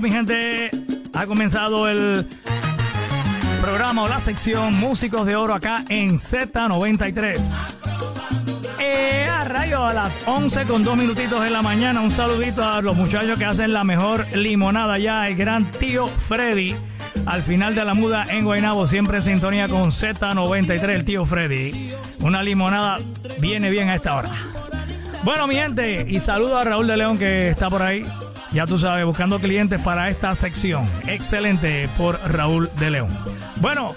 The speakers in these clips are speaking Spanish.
mi gente. Ha comenzado el programa o la sección Músicos de Oro acá en Z93. Eh, a rayo a las 11 con dos minutitos de la mañana. Un saludito a los muchachos que hacen la mejor limonada ya. El gran tío Freddy. Al final de la muda en Guaynabo, siempre en sintonía con Z93, el tío Freddy. Una limonada viene bien a esta hora. Bueno, mi gente, y saludo a Raúl de León que está por ahí. Ya tú sabes, buscando clientes para esta sección. Excelente por Raúl de León. Bueno,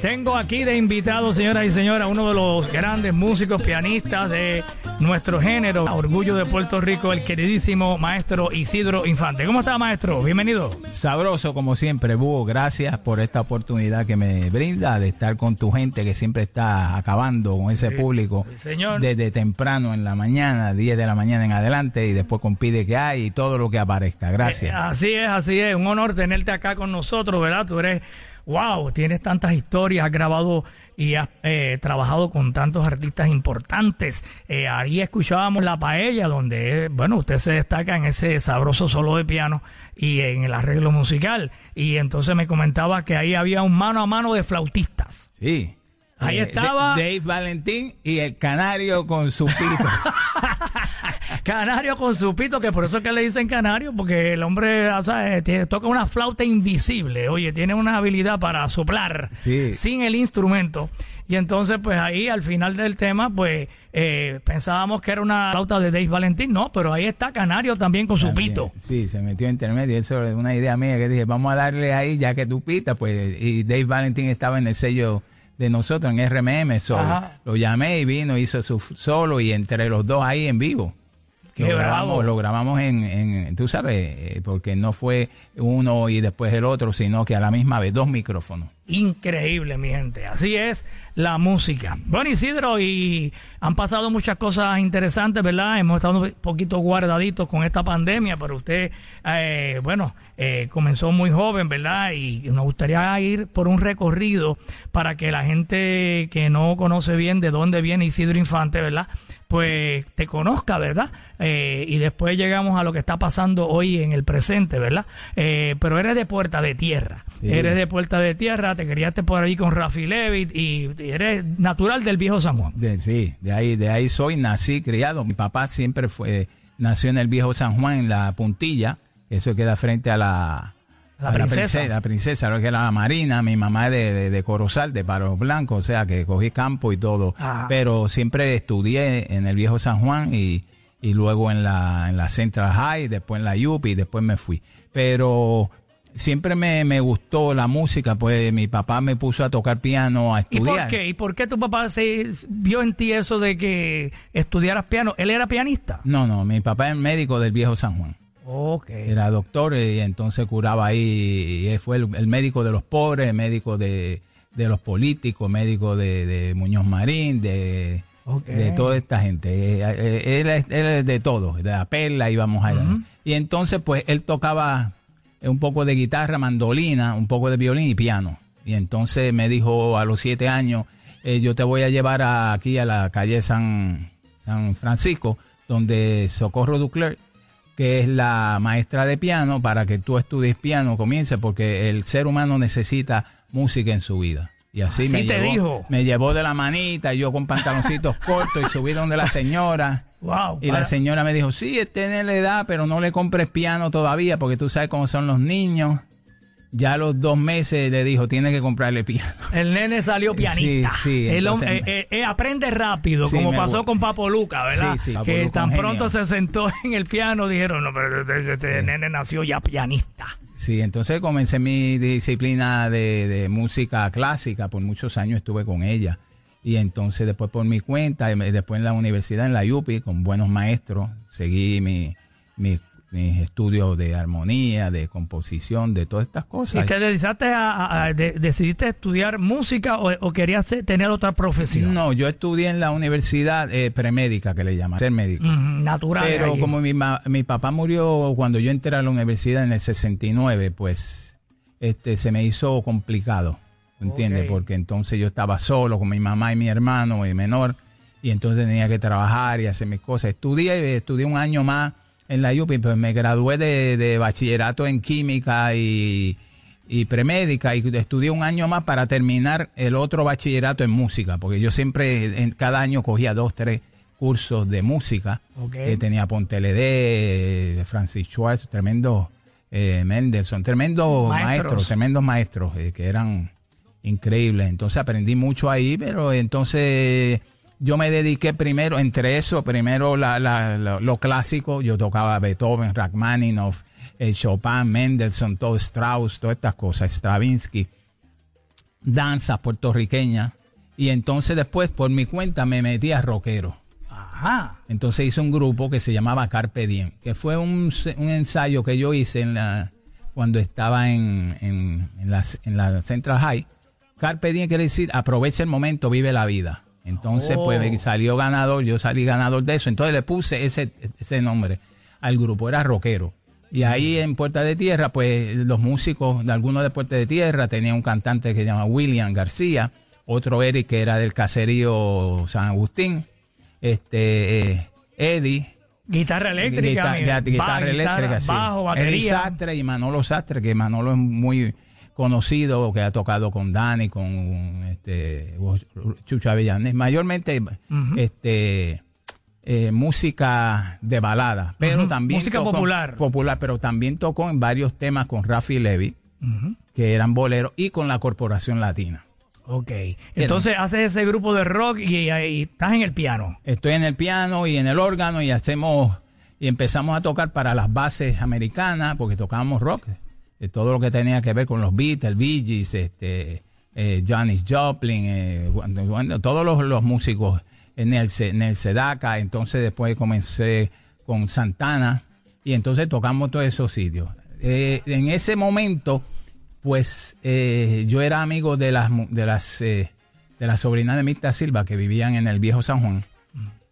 tengo aquí de invitado, señoras y señores, uno de los grandes músicos pianistas de nuestro género, orgullo de Puerto Rico, el queridísimo maestro Isidro Infante. ¿Cómo está, maestro? Bienvenido. Sabroso, como siempre, Búho. Gracias por esta oportunidad que me brinda de estar con tu gente que siempre está acabando con ese público señor. desde temprano en la mañana, 10 de la mañana en adelante, y después con pide que hay y todo lo que aparezca. Gracias. Eh, así es, así es. Un honor tenerte acá con nosotros, ¿verdad? Tú eres, wow, tienes tantas historias, has grabado y has eh, trabajado con tantos artistas importantes. Eh, ahí escuchábamos La Paella, donde, bueno, usted se destaca en ese sabroso solo de piano y en el arreglo musical. Y entonces me comentaba que ahí había un mano a mano de flautistas. Sí. Ahí Eh, estaba- Dave Valentín y el canario con su pito. Canario con su pito, que por eso es que le dicen canario, porque el hombre o sea, eh, tiene- toca una flauta invisible, oye, tiene una habilidad para soplar Sí. sin el instrumento. Y entonces, pues ahí al final del tema, pues eh, pensábamos que era una flauta de Dave Valentín, no, pero ahí está Canario también con su pito. Sí, se metió intermedio. Eso es una idea mía que dije, vamos a darle ahí, ya que tú pitas, pues, y Dave Valentín estaba en el sello de nosotros, en RMM, so, Ajá. lo llamé y vino, hizo su solo y entre los dos ahí en vivo. Qué lo bravo. grabamos, lo grabamos en, en- tú sabes, eh, porque no fue uno y después el otro, sino que a la misma vez, dos micrófonos. Increíble, mi gente. Así es la música. Bueno, Isidro, y han pasado muchas cosas interesantes, ¿verdad? Hemos estado un poquito guardaditos con esta pandemia, pero usted, eh, bueno, eh, comenzó muy joven, ¿verdad? Y nos gustaría ir por un recorrido para que la gente que no conoce bien de dónde viene Isidro Infante, ¿verdad? Pues te conozca, ¿verdad? Eh, y después llegamos a lo que está pasando hoy en el presente, ¿verdad? Eh, pero eres de Puerta de Tierra. Sí. Eres de Puerta de Tierra, te criaste por ahí con Rafi Levitt y, y eres natural del viejo San Juan. De, sí, de ahí, de ahí soy, nací, criado. Mi papá siempre fue, nació en el viejo San Juan, en la puntilla, eso queda frente a la, La princesa. la princesa, lo que era la marina. Mi mamá es de, de, de Corozal, de Paros Blancos, o sea que cogí campo y todo. Ajá. Pero siempre estudié en el viejo San Juan y, y luego en la, en la Central High, después en la UPI y después me fui. Pero siempre me, me gustó la música, pues mi papá me puso a tocar piano, a ¿Y estudiar. por qué? ¿Y por qué tu papá se vio en ti eso de que estudiaras piano? ¿Él era pianista? No, no, mi papá es médico del viejo San Juan. Ok. Era doctor y entonces curaba ahí. Y fue el, el médico de los pobres, el médico de, de los políticos, médico de, de Muñoz Marín, de, de toda esta gente. Eh, eh, Él, es- él es de todo, de la perla íbamos a Y entonces, pues él tocaba un poco de guitarra, mandolina, un poco de violín y piano. Y entonces me dijo a los siete años, eh, yo te voy a llevar a- aquí a la calle San, San Francisco, donde Socorro Duclerc, que es la maestra de piano, para que tú estudies piano, comience, porque el ser humano necesita música en su vida. Y así, Así me, te llevó, dijo. me llevó de la manita, yo con pantaloncitos cortos y subí donde la señora. Wow. Y la señora me dijo, sí, tiene la edad, pero no le compres piano todavía, porque tú sabes cómo son los niños. Ya a los dos meses le dijo, tiene que comprarle piano. El nene salió pianista. Sí, sí, entonces- hom- eh, eh, eh, aprende rápido, Sí, como pasó con Papo Luca, ¿verdad? Sí, sí, Papo que Luca, tan pronto se sentó en el piano, dijeron, no, pero este, este nene nació ya pianista. Sí, entonces comencé mi disciplina de, de música clásica, por muchos años estuve con ella. Y entonces después por mi cuenta, después en la universidad, en la UPI, con buenos maestros, seguí mi, mi- mis estudios de armonía, de composición, de todas estas ¿Y cosas. te dedicaste a, a- a- de- decidiste estudiar música o, o querías tener otra profesión? No, yo estudié en la universidad eh, premédica, que le llaman, ser médico. Natural. Pero ahí. como mi, ma- mi papá murió cuando yo entré a la universidad en el 69, pues este se me hizo complicado, ¿entiendes? Porque entonces yo estaba solo con mi mamá y mi hermano y menor, y entonces tenía que trabajar y hacer mis cosas. Estudié, estudié un año más en la UPI, pues me gradué de, de bachillerato en química y, y premédica y estudié un año más para terminar el otro bachillerato en música, porque yo siempre, en cada año cogía dos, tres cursos de música. Ok. Eh, tenía Ponte LD, Francis Schwartz, tremendo eh, Mendelssohn, tremendos Maestros. maestros, tremendos maestros eh, que eran increíbles. Entonces aprendí mucho ahí, pero entonces yo me dediqué primero, entre eso, primero la, la- la- lo clásico, yo tocaba Beethoven, Rachmaninoff, eh, Chopin, Mendelssohn, todo Strauss, todas estas cosas, Stravinsky, danzas puertorriqueñas. Y entonces después, por mi cuenta, me metí a rockero. Ajá. Entonces hice un grupo que se llamaba Carpe Diem, que fue un, un ensayo que yo hice en la, cuando estaba en, en, en la, en la Central High. Carpe Diem quiere decir aprovecha el momento, vive la vida. Entonces, Oh. pues me salió ganador, yo salí ganador de eso. Entonces le puse ese, ese nombre al grupo, era rockero. Y ahí en Puerta de Tierra, pues los músicos de algunos de Puerta de Tierra, tenía un cantante que se llama William García, otro Eric que era del caserío San Agustín, este eh, Eddie, Guitarra eléctrica. guita- guitarra eléctrica, sí. Bajo, Eddie batería. Sastre y Manolo Sastre, que Manolo es muy conocido, que ha tocado con Dani, con este Chucha Avellanés, mayormente este eh, música de balada, pero también música tocó- popular. popular, pero también tocó en varios temas con Rafi Levy, que eran boleros, y con la Corporación Latina. Ok. Entonces haces ese grupo de rock y, y estás en el piano. Estoy en el piano y en el órgano y hacemos y empezamos a tocar para las bases americanas porque tocábamos rock, eh, todo lo que tenía que ver con los Beatles, Bee Gees, este, eh, Janis Joplin, eh, bueno, todos los, los músicos, en Nelce, Nelce Daca, entonces después comencé con Santana y entonces tocamos todos esos sitios. Eh, en ese momento, pues eh, yo era amigo de las de las eh, de las sobrinas de Mirta Silva que vivían en el viejo San Juan.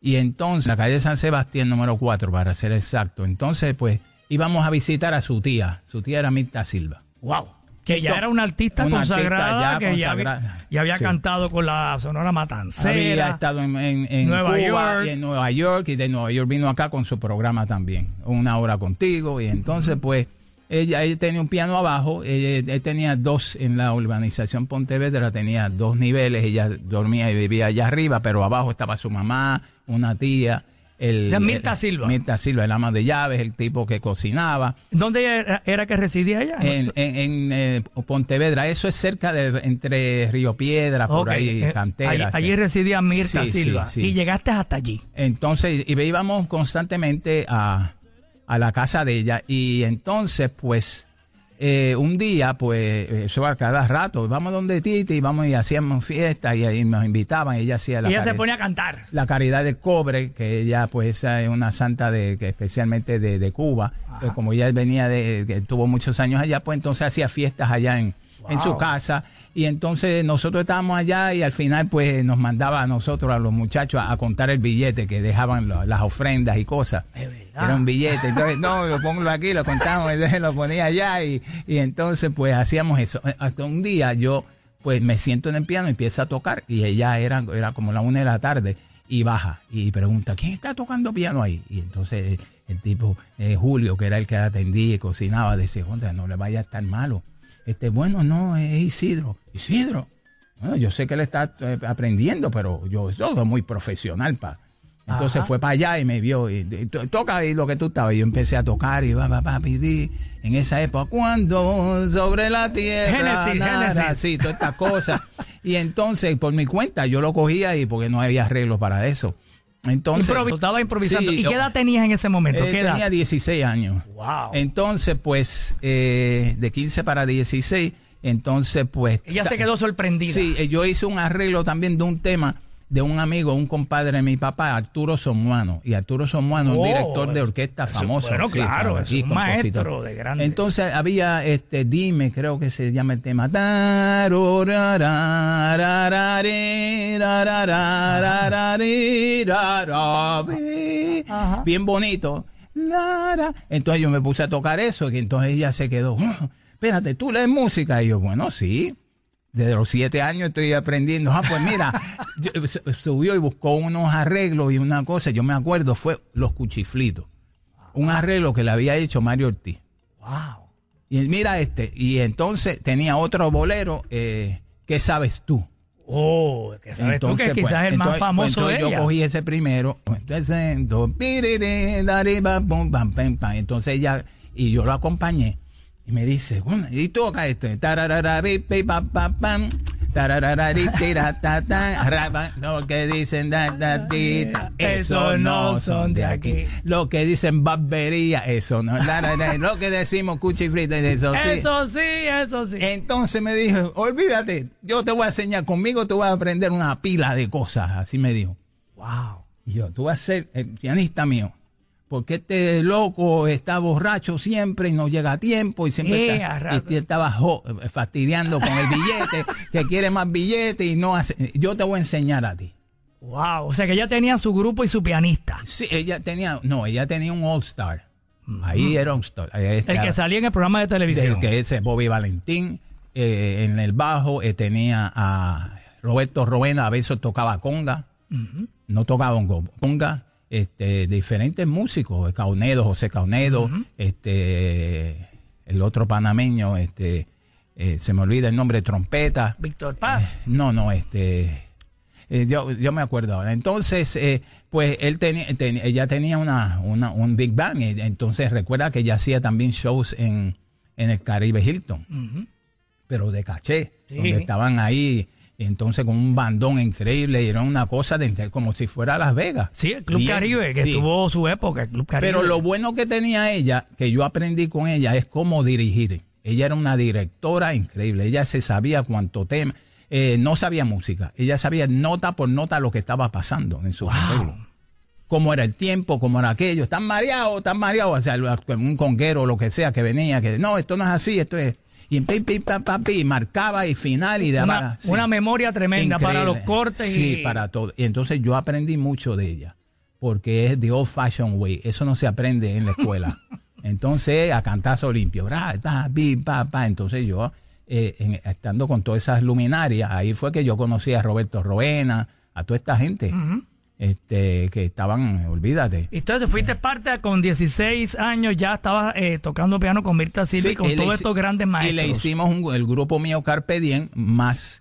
Y entonces, la calle San Sebastián número 4, para ser exacto. Entonces, pues, íbamos a visitar a su tía. Su tía era Mirta Silva. Wow. Que ya era una artista una artista consagrada, ya que ya había, consagrada. ya había Sí. cantado con la Sonora Matancera. Había estado en, en- en Nueva Cuba York. y en Nueva York y de Nueva York vino acá con su programa también, una hora contigo y entonces pues ella, ella tenía un piano abajo, ella, ella tenía dos en la urbanización Pontevedra, tenía dos niveles, ella dormía y vivía allá arriba, pero abajo estaba su mamá, una tía, el, Mirta Silva. Mirta Silva, el ama de llaves, el tipo que cocinaba. ¿Dónde era, era que residía ella? En, en, en, eh, Pontevedra, eso es cerca de entre Río Piedra, por Ok, ahí, eh, Cantera. Allí, residía Mirta Sí, sí, Silva. sí. Y llegaste hasta allí. Entonces, y íbamos constantemente a, a la casa de ella. Y entonces, pues, eh, un día, pues, eso a cada rato, vamos donde Titi, y vamos y hacíamos fiestas y ahí nos invitaban. Y ella hacía la, y ella se ponía a cantar. la caridad del cobre, que ella, pues, esa es una santa de, que especialmente de, de Cuba. Pues, como ella venía de, que tuvo muchos años allá, pues entonces hacía fiestas allá en, en su casa. Y entonces nosotros estábamos allá y al final, pues, nos mandaba a nosotros, a los muchachos, a, a contar el billete que dejaban lo- las ofrendas y cosas. Es verdad. Era un billete, entonces, no, lo pongo aquí, lo contamos, entonces lo ponía allá y, y entonces pues hacíamos eso. Hasta un día yo pues me siento en el piano y empiezo a tocar y ella era, era como la una de la tarde y baja y pregunta, ¿quién está tocando piano ahí? Y entonces el tipo, eh, Julio, que era el que atendía y cocinaba, decía, "Jonda, no le vaya a estar malo. Este, bueno, no, es Isidro. Isidro. Bueno, yo sé que él está eh, aprendiendo, pero yo soy muy profesional, pa. Entonces Ajá. fue para allá y me vio y, y to- toca ahí lo que tú estabas. Y yo empecé a tocar y va, va, va, pidí en esa época cuando sobre la tierra Génesis, Génesis. sí, todas estas cosas. y entonces por mi cuenta yo lo cogía y porque no había arreglo para eso. Entonces Improvi- estaba improvisando. Sí, ¿Y qué edad tenías en ese momento? eh, ¿Qué edad? tenía 16 años. Wow. Entonces, pues, eh, de 15 para 16, entonces, pues... Ella se quedó sorprendida. Sí, eh, yo hice un arreglo también de un tema de un amigo, un compadre de mi papá, Arturo Somuano. Y Arturo Somuano, Oh, un director de orquesta famoso. bueno, sí, claro, es un maestro de grandes. Entonces había, este, dime, creo que se llama el tema. Ajá. Bien bonito. Entonces yo me puse a tocar eso y entonces ella se quedó. "Oh, espérate, ¿tú lees música? Y yo, bueno, sí. Desde los siete años estoy aprendiendo. Ah, pues mira, subió y buscó unos arreglos y una cosa. Yo me acuerdo, fue los cuchiflitos. Un arreglo que le había hecho Mario Ortiz. Wow. Y mira este, y entonces tenía otro bolero, eh, ¿qué sabes tú? Oh, que sabes tú que Entonces, quizás pues, es el más entonces- famoso pues, de entonces ella. yo cogí ese primero. Entonces. Entonces ella, y yo lo acompañé. Y me dice, "Bueno, y toca ba. Lo que dicen eso no son de aquí. Lo que dicen barbería, eso no. Lo que decimos cuchifrito, eso sí. Eso sí, eso sí. Entonces me dijo, olvídate, yo te voy a enseñar conmigo, te voy a aprender una pila de cosas. Así me dijo. wow. Y yo, tú vas a ser el pianista mío. Porque este loco está borracho siempre y no llega a tiempo y siempre Eh, está, y estaba fastidiando con el billete, que quiere más billete y no hace. Yo te voy a enseñar a ti. Wow. O sea que ella tenía su grupo y su pianista. Sí, ella tenía, no, ella tenía un All Star. Ahí era un Star. El que salía en el programa de televisión. del que es Bobby Valentín. eh, en el bajo eh, tenía a Roberto Roena, a veces tocaba conga, no tocaba conga, este, diferentes músicos, Caunedo, José Caunedo, este, el otro panameño, este, eh, se me olvida el nombre, trompeta. Víctor Paz. No, no, este. eh, yo, yo me acuerdo ahora. Entonces, eh, pues él tenía, ten- ella tenía una, una, un Big Bang. Entonces, recuerda que ella hacía también shows en, en el Caribe Hilton, pero de caché, Sí. donde estaban ahí. Entonces, con un bandón increíble, y era una cosa de, como si fuera Las Vegas. Sí, el Club Bien, Caribe, que sí. tuvo su época, el Club Caribe. Pero lo bueno que tenía ella, que yo aprendí con ella, es cómo dirigir. Ella era una directora increíble. Ella se sabía cuánto tema. eh, no sabía música. Ella sabía nota por nota lo que estaba pasando en su arreglo. Cómo era el tiempo, cómo era aquello. Están mareados, están mareados. O sea, un conguero o lo que sea que venía, que no, esto no es así, esto es. Y en pi, pi, pa, pa, pi, marcaba y final y daba. una, sí. una memoria tremenda para los cortes Sí, y para todo. Y entonces yo aprendí mucho de ella, porque es the old fashioned way. Eso no se aprende en la escuela. entonces, a cantazo limpio. Ra, ta, pi, pa, pa. Entonces yo, eh, en- estando con todas esas luminarias, ahí fue que yo conocí a Roberto Roena, a toda esta gente este, que estaban, olvídate. Y Entonces fuiste parte con 16 años, ya estabas eh, tocando piano con Mirta Silva y Sí, con y todos estos grandes Y maestros. le hicimos un- el grupo mío Carpe Diem más,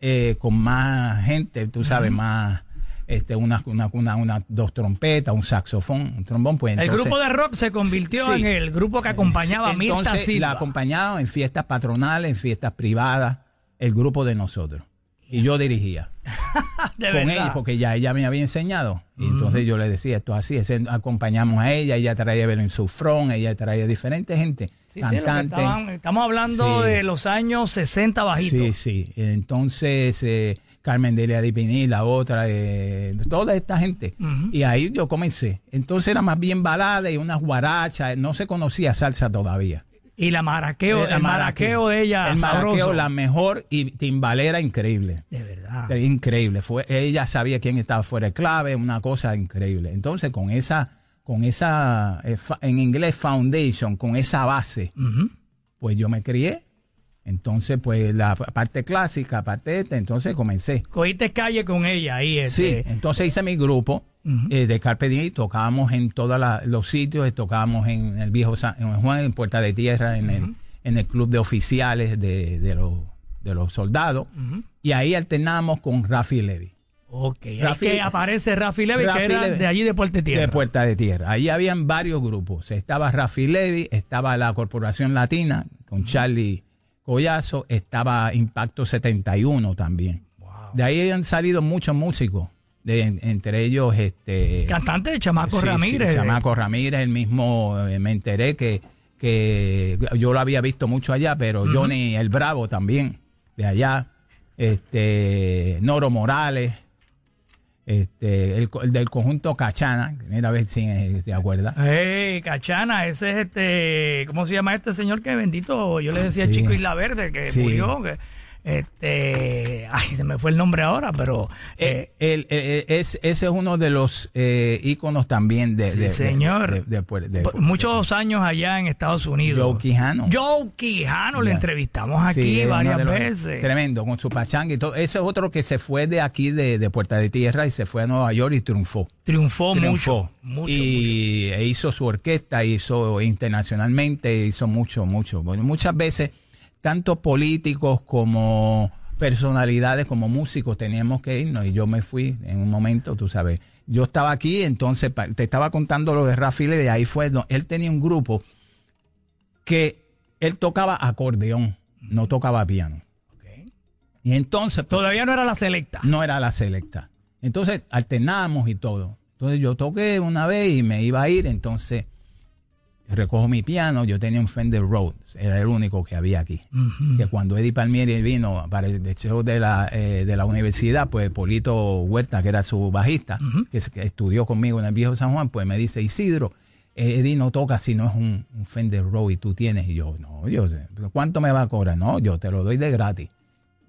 eh, con más gente, tú sabes, más, este, una, una, una, una- dos trompetas, un saxofón, un trombón, pues el entonces- grupo de rock se convirtió Sí. en el grupo que acompañaba a Mirta entonces, Silva. la acompañaba en fiestas patronales, en fiestas privadas, el grupo de nosotros. Y yo dirigía de con verdad. ella, porque ya ella me había enseñado. Y entonces yo le decía esto es así, acompañamos a ella, ella traía Belén Sufrón, ella traía diferente gente, Sí, estaban- estamos hablando Sí. de los años 60 bajitos. Sí, sí. Entonces, eh, Carmen Delia Dipiní, la otra, eh, toda esta gente. Y ahí yo comencé. Entonces era más bien balada y unas guarachas. No se conocía salsa todavía. Y la maraqueo, Era el maraqueo de ella, El sabroso. maraqueo, la mejor y timbalera increíble. De verdad. Eh, Increíble. Fue, ella sabía quién estaba fuera de clave, una cosa increíble. Entonces, con esa, con esa, eh, en inglés, foundation, con esa base, pues yo me crié. Entonces, pues la parte clásica, parte de esta, entonces comencé. Cogiste calle con ella ahí. Sí, Este, entonces hice mi grupo eh, de Carpe Diem y tocábamos en todos los sitios, tocábamos en el viejo San en Juan, en Puerta de Tierra, en, el, en el club de oficiales de, de los, de los soldados. Y ahí alternamos con Rafi Levy. Ok, Rafi- que aparece Rafi Levy, Rafi que era Levy. de allí de Puerto Tierra. De Puerta de Tierra. Ahí habían varios grupos. Estaba Rafi Levy, estaba la Corporación Latina con Charlie Collazo, estaba Impacto 71 también. Wow. De ahí han salido muchos músicos, de, entre ellos este Cantante de Chamaco sí, sí, Ramírez. Chamaco Ramírez, el mismo eh, me enteré que, que yo lo había visto mucho allá, pero Johnny el Bravo también, de allá, este Noro Morales, este el, el del conjunto Cachana, mira a ver si eh, te acuerdas. Hey, Cachana, ese es este, ¿cómo se llama este señor que bendito? Yo le decía Sí. Chico Isla Verde, que Sí. murió, que Este, ay, se me fue el nombre ahora, pero eh, el, es, ese es uno de los eh, íconos también de, sí, señor. muchos años allá en Estados Unidos. Joe Quijano. Joe Quijano, le entrevistamos aquí varias veces. Tremendo, con su pachanga y todo. Ese es otro que se fue de aquí, de, Puerta de Tierra, y se fue a Nueva York y triunfó. Triunfó, mucho, Y e hizo su orquesta, hizo internacionalmente, hizo mucho, mucho. muchas veces tanto políticos como personalidades, como músicos, teníamos que irnos y yo me fui en un momento, tú sabes. Yo estaba aquí, entonces te estaba contando lo de Rafi de ahí fue, él tenía un grupo que él tocaba acordeón, no tocaba piano. Y entonces... Pues, Todavía no era la selecta. No era la selecta. Entonces alternábamos y todo. Entonces yo toqué una vez y me iba a ir, entonces recojo mi piano, yo tenía un Fender Rhodes, era el único que había aquí. Que cuando Eddie Palmieri vino para el show de la, eh, de la universidad, pues Polito Huerta, que era su bajista, que, estudió conmigo en el viejo San Juan, pues me dice, Isidro, eh, Eddie no toca si no es un, un Fender Rhodes y tú tienes. Y yo, no, yo sé, ¿cuánto me va a cobrar? No, yo te lo doy de gratis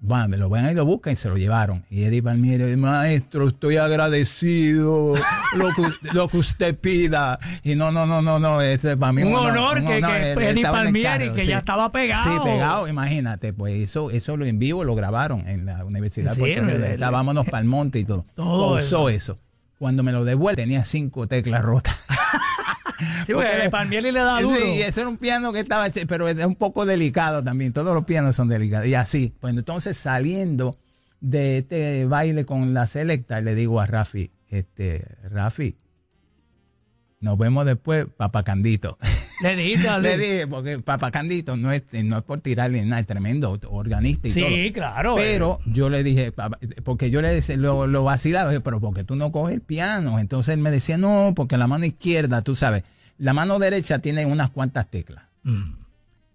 me lo ven y lo buscan y se lo llevaron. Y Eddie Palmieri, maestro, estoy agradecido lo que, lo que usted pida. Y no, no, no, no, no, este es para mí un, honor, que, Eddie Palmieri, que ya estaba pegado. Sí, pegado, imagínate, pues eso, eso lo en vivo lo grabaron en la Universidad de Puerto Rico. Vámonos para el monte y todo. Todo usó eso. Cuando me lo devuelve tenía cinco teclas rotas. Sí, porque le da duro. Sí, eso era un piano que estaba, pero es un poco delicado también. Todos los pianos son delicados. Y así, pues entonces saliendo de este baile con la selecta, le digo a Rafi, este, Rafi, nos vemos después, papacandito. Le dije, Le dije, porque papacandito no es, no es por tirarle nada, es tremendo organista y todo. Sí, claro. Pero eh. yo le dije, porque yo le decía, lo, lo vacilaba, pero porque tú no coges el piano. Entonces él me decía, no, porque la mano izquierda, tú sabes, la mano derecha tiene unas cuantas teclas. Mm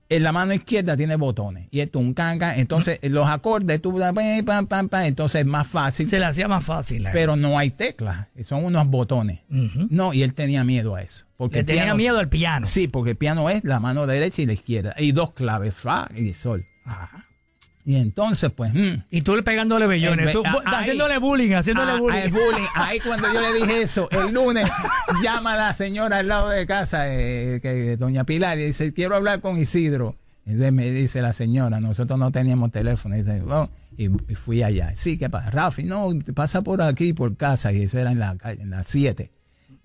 en la mano izquierda tiene botones. Y esto un canca. Entonces, los acordes, tú pam, pam, pam, entonces es más fácil. Se le hacía más fácil. Eh. Pero no hay teclas. Son unos botones. No, y él tenía miedo a eso. Porque tenía miedo al piano. Sí, porque el piano es la mano derecha y la izquierda. Y dos claves, fa y sol. Ajá. Y entonces, pues. Mm. y tú le pegándole bellones. tú, haciéndole bullying, haciéndole bullying. bullying. Ahí cuando yo le dije eso, el lunes llama a la señora al lado de casa, eh, que doña Pilar, y dice: Quiero hablar con Isidro. Entonces me dice la señora: Nosotros no teníamos teléfono. Y, dice, oh", y, fui allá. Sí, ¿qué pasa? Rafi, no, pasa por aquí, por casa. Y eso era en la en las 7.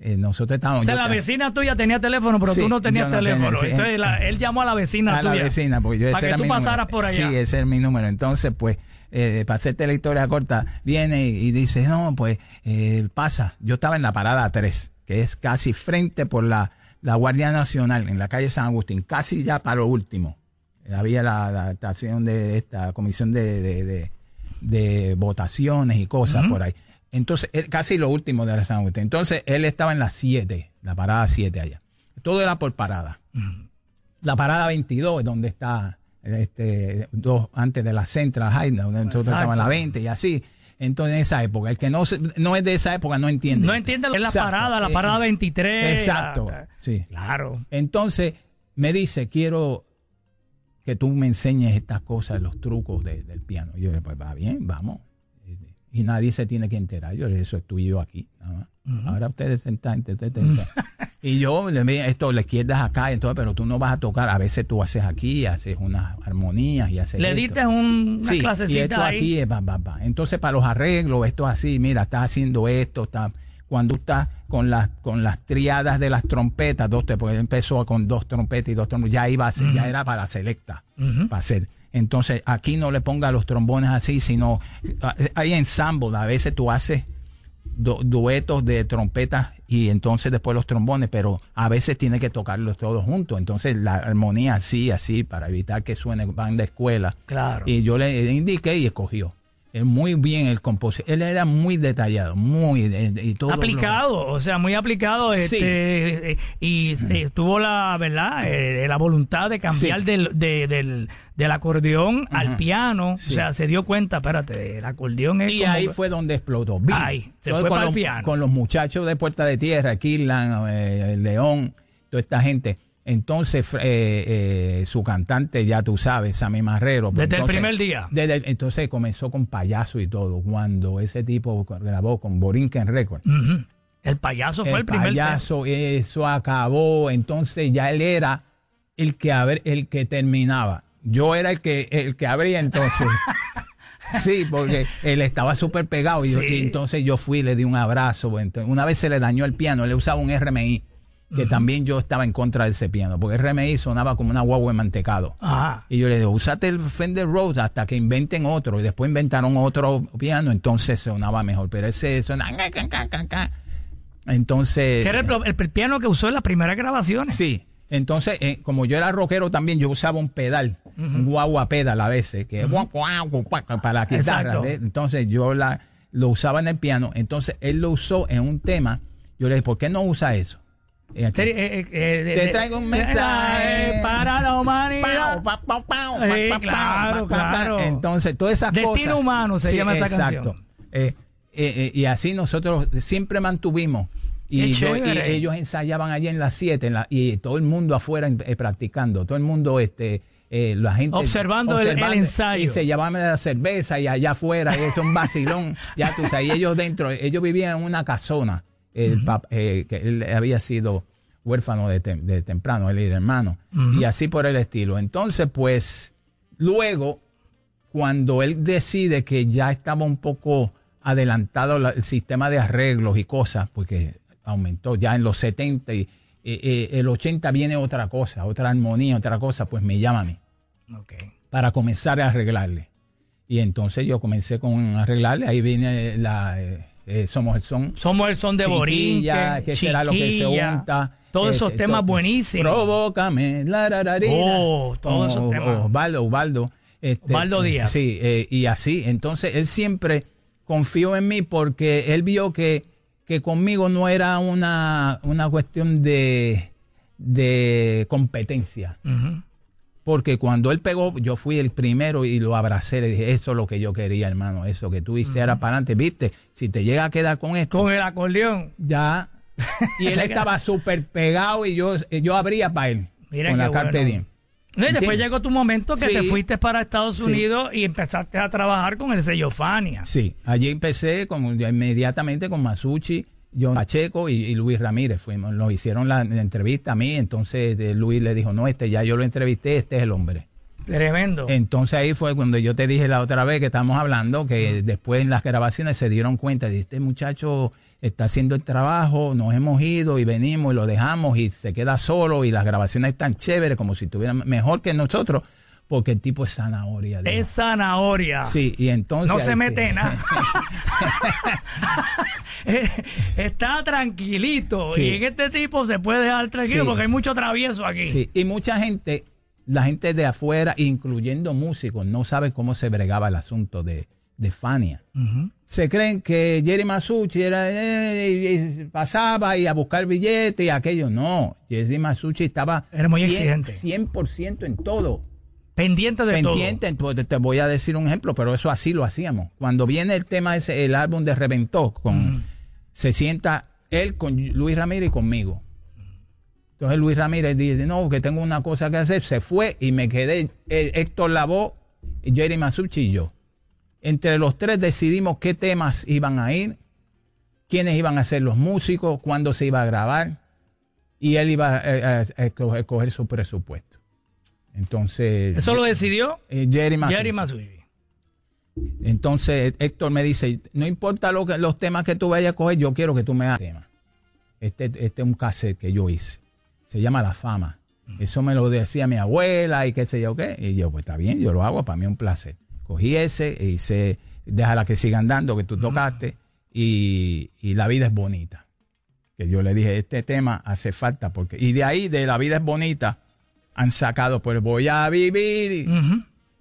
Eh, nosotros estábamos. O sea, la vecina tuya tenía teléfono, pero tú no tenías teléfono. Entonces, él llamó a la vecina a tuya. A la vecina, porque yo Para que tú pasaras por allá. Sí, ese es mi número. Entonces, pues, eh, para hacerte la historia corta, viene y, dice: No, pues, eh, pasa. Yo estaba en la parada 3, que es casi frente por la, la Guardia Nacional, en la calle San Agustín, casi ya para lo último. Había la, estación de esta comisión de, de, votaciones y cosas por ahí. Entonces, casi lo último de la San Agustín. Entonces, él estaba en la 7, la parada 7 allá. Todo era por parada. La parada 22 es donde está, este, dos, antes de la Central High, donde nosotros estábamos en la 20 y así. Entonces, en esa época, el que no, no es de esa época no entiende. No entiende lo que es la parada, la parada 23. Exacto, sí. Claro. Entonces, me dice, quiero que tú me enseñes estas cosas, los trucos del piano. Y yo le pues va bien, vamos y nadie se tiene que enterar. Yo eso estoy yo aquí. Ahora ustedes sentan, y yo le esto, la izquierda es acá, entonces, pero tú no vas a tocar. A veces tú haces aquí, haces unas armonías y haces. Le diste un, una sí, clasecita y esto aquí es va. Entonces, para los arreglos, esto es así, mira, estás haciendo esto, está cuando estás con las con las triadas de las trompetas, dos, porque empezó con dos trompetas y dos trompetas, ya iba a ser, ya era para selecta, para hacer. Entonces, aquí no le ponga los trombones así, sino hay ensamble. A veces tú haces duetos de trompetas y entonces después los trombones, pero a veces tiene que tocarlos todos juntos. Entonces, la armonía así, así, para evitar que suene banda escuela. Claro. Y yo le indiqué y escogió muy bien el compositor. Él era muy detallado, muy y todo aplicado, o sea, muy aplicado. Este, eh, y eh, tuvo la verdad, eh, la voluntad de cambiar del, del, del, acordeón al piano. O sea, se dio cuenta, espérate, el acordeón es. Y ahí fue donde explotó. Ahí, se fue con, los, piano. con los muchachos de Puerta de Tierra, Kirlan, el León, toda esta gente Entonces, eh, eh, su cantante, ya tú sabes, Sammy Marrero. pues Desde el primer día. desde el- entonces comenzó con payaso y todo. Cuando ese tipo grabó con Borinquen Record. El payaso fue el, primer payaso, eso acabó. Entonces ya él era el que, abre- el que terminaba. Yo era el que, el que abría entonces. Sí, porque él estaba súper pegado y, yo- y entonces yo fui y le di un abrazo. Entonces, una vez se le dañó el piano, él usaba un RMI, que también yo estaba en contra de ese piano, porque RMI sonaba como una guagua de mantecado. Ajá. Y yo le digo, usate el Fender Rhodes hasta que inventen otro. Y después inventaron otro piano, entonces sonaba mejor. Pero ese suena... Entonces... Era el, pro- el- el piano que usó en las primeras grabaciones. Sí. Entonces, eh, como yo era rockero también, yo usaba un pedal, un guagua pedal a veces, que guau, guau, para la guitarra. Entonces yo la, lo usaba en el piano. Entonces él lo usó en un tema. Yo le dije, ¿por qué no usa eso? Eh, eh, de- Te traigo un mensaje. para la humanidad. Pau, pau, claro, claro. Entonces, todas esas Destino cosas. humano se llama esa canción. Eh, eh, eh, y así nosotros siempre mantuvimos. Y, yo- y ellos ensayaban allí en las 7 y todo el mundo afuera eh, practicando, todo el mundo, este, eh, la gente Observando el- el ensayo. Y se llevaban la cerveza y allá afuera, y es un vacilón, ya tú sabes, y ellos dentro, ellos vivían en una casona, el pap- eh, que él había sido huérfano de, tem- de temprano, él el hermano, y así por el estilo. Entonces, pues, luego, cuando él decide que ya estaba un poco adelantado la- el sistema de arreglos y cosas, porque aumentó ya en los 70 y eh, eh, el 80 viene otra cosa, otra armonía, otra cosa, pues me llama a mí para comenzar a arreglarle. Y entonces yo comencé con arreglarle, ahí viene la eh, eh, Somos el Son. Somos el son de Borinquen, que será lo que se unta. Todos eh, esos eh, temas to- buenísimos. Provócame, la rararina. Oh, todos esos Con temas. Osvaldo, Osvaldo. este, Osvaldo Díaz. Sí, eh, y así. Entonces él siempre confió en mí porque él vio que, que conmigo no era una, una cuestión de, de competencia. Ujú. Porque cuando él pegó, yo fui el primero y lo abracé. Le dije, eso es lo que yo quería, hermano. Eso que tú hicieras para adelante. Viste, si te llega a quedar con esto, Con el acordeón. ya. Y él estaba súper pegado y yo, yo abría para él. Mira con la Carpe bueno. Diem. No, y después llegó tu momento que te fuiste para Estados Sí. Unidos y empezaste a trabajar con el sello Fania. Sí, allí empecé con, inmediatamente con Masucci, John Pacheco y, y Luis Ramírez. Fuimos, nos hicieron la, la entrevista a mí. Entonces eh, Luis le dijo, no, este ya yo lo entrevisté, este es el hombre. Tremendo. Entonces ahí fue cuando yo te dije la otra vez que estábamos hablando, que después en las grabaciones se dieron cuenta de este muchacho está haciendo el trabajo, nos hemos ido y venimos y lo dejamos y se queda solo y las grabaciones están chéveres como si estuvieran mejor que nosotros, porque el tipo es zanahoria. es zanahoria. Sí, y entonces... No se sí. mete en nada. Eh, Está tranquilito. Sí. Y en este tipo se puede dejar tranquilo Sí. porque hay mucho travieso aquí. Sí, y mucha gente, la gente de afuera, incluyendo músicos, no sabe cómo se bregaba el asunto de, de Fania. Se creen que Jerry Masucci era, eh, pasaba y a buscar billetes y aquello. No, Jerry Masucci estaba Era muy 100, exigente. 100% en todo. Pendiente de Pendiente, pues, te voy a decir un ejemplo, pero eso así lo hacíamos. Cuando viene el tema ese, el álbum de Reventó, con, se sienta él con Luis Ramírez y conmigo. Entonces Luis Ramírez dice, no, que tengo una cosa que hacer. Se fue y me quedé eh, Héctor Lavoe, Jerry Masucci y yo. Entre los tres decidimos qué temas iban a ir, quiénes iban a ser los músicos, cuándo se iba a grabar y él iba a, a a escoger su presupuesto. Entonces. Eso lo decidió eh, Jerry Masucci. Jerry Masucci. Entonces Héctor me dice, no importa lo que, los temas que tú vayas a coger, yo quiero que tú me hagas tema. Este, este es un cassette que yo hice. Se llama La Fama. Eso me lo decía mi abuela y qué sé yo qué. Y yo, pues está bien, yo lo hago, para mí es un placer. Cogí ese e hice, déjala que sigan dando, que tú tocaste, y, y La Vida es Bonita. Que yo le dije, este tema hace falta, porque... Y de ahí, de La Vida es Bonita, han sacado, pues voy a vivir...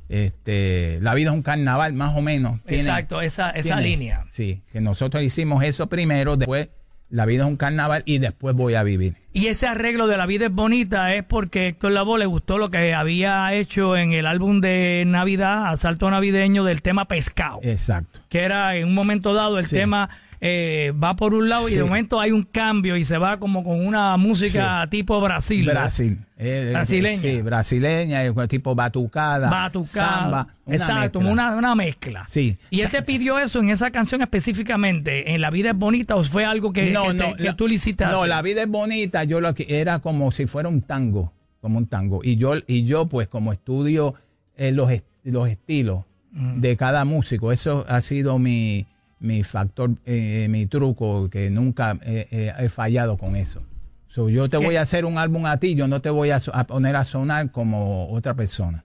este, la vida es un carnaval, más o menos. Tiene- Exacto, esa, esa tiene- línea. Sí, que nosotros hicimos eso primero, después la vida es un carnaval y después voy a vivir. Y ese arreglo de La vida es bonita es porque Héctor Lavoe le gustó lo que había hecho en el álbum de Navidad, Asalto Navideño, del tema Pescado. Exacto. que era en un momento dado el Sí. tema eh, va por un lado y de momento hay un cambio y se va como con una música tipo Brasil. Brasil. Eh, eh, Brasileña. Sí, brasileña, eh, tipo batucada. Batucada. Samba. una Exacto, mezcla. una, una mezcla. Sí. ¿Y él te pidió eso en esa canción específicamente? ¿En La vida es bonita o fue algo que, que te- que la- tú le hiciste No, la vida es bonita, yo lo que era como si fuera un tango, como un tango. Y yo, y yo pues como estudio eh, los, est- los estilos de cada músico, eso ha sido mi, mi factor, eh, mi truco, que nunca eh, eh, he fallado con eso. So, yo te ¿Qué? voy a hacer un álbum a ti, yo no te voy a, poner a sonar como otra persona.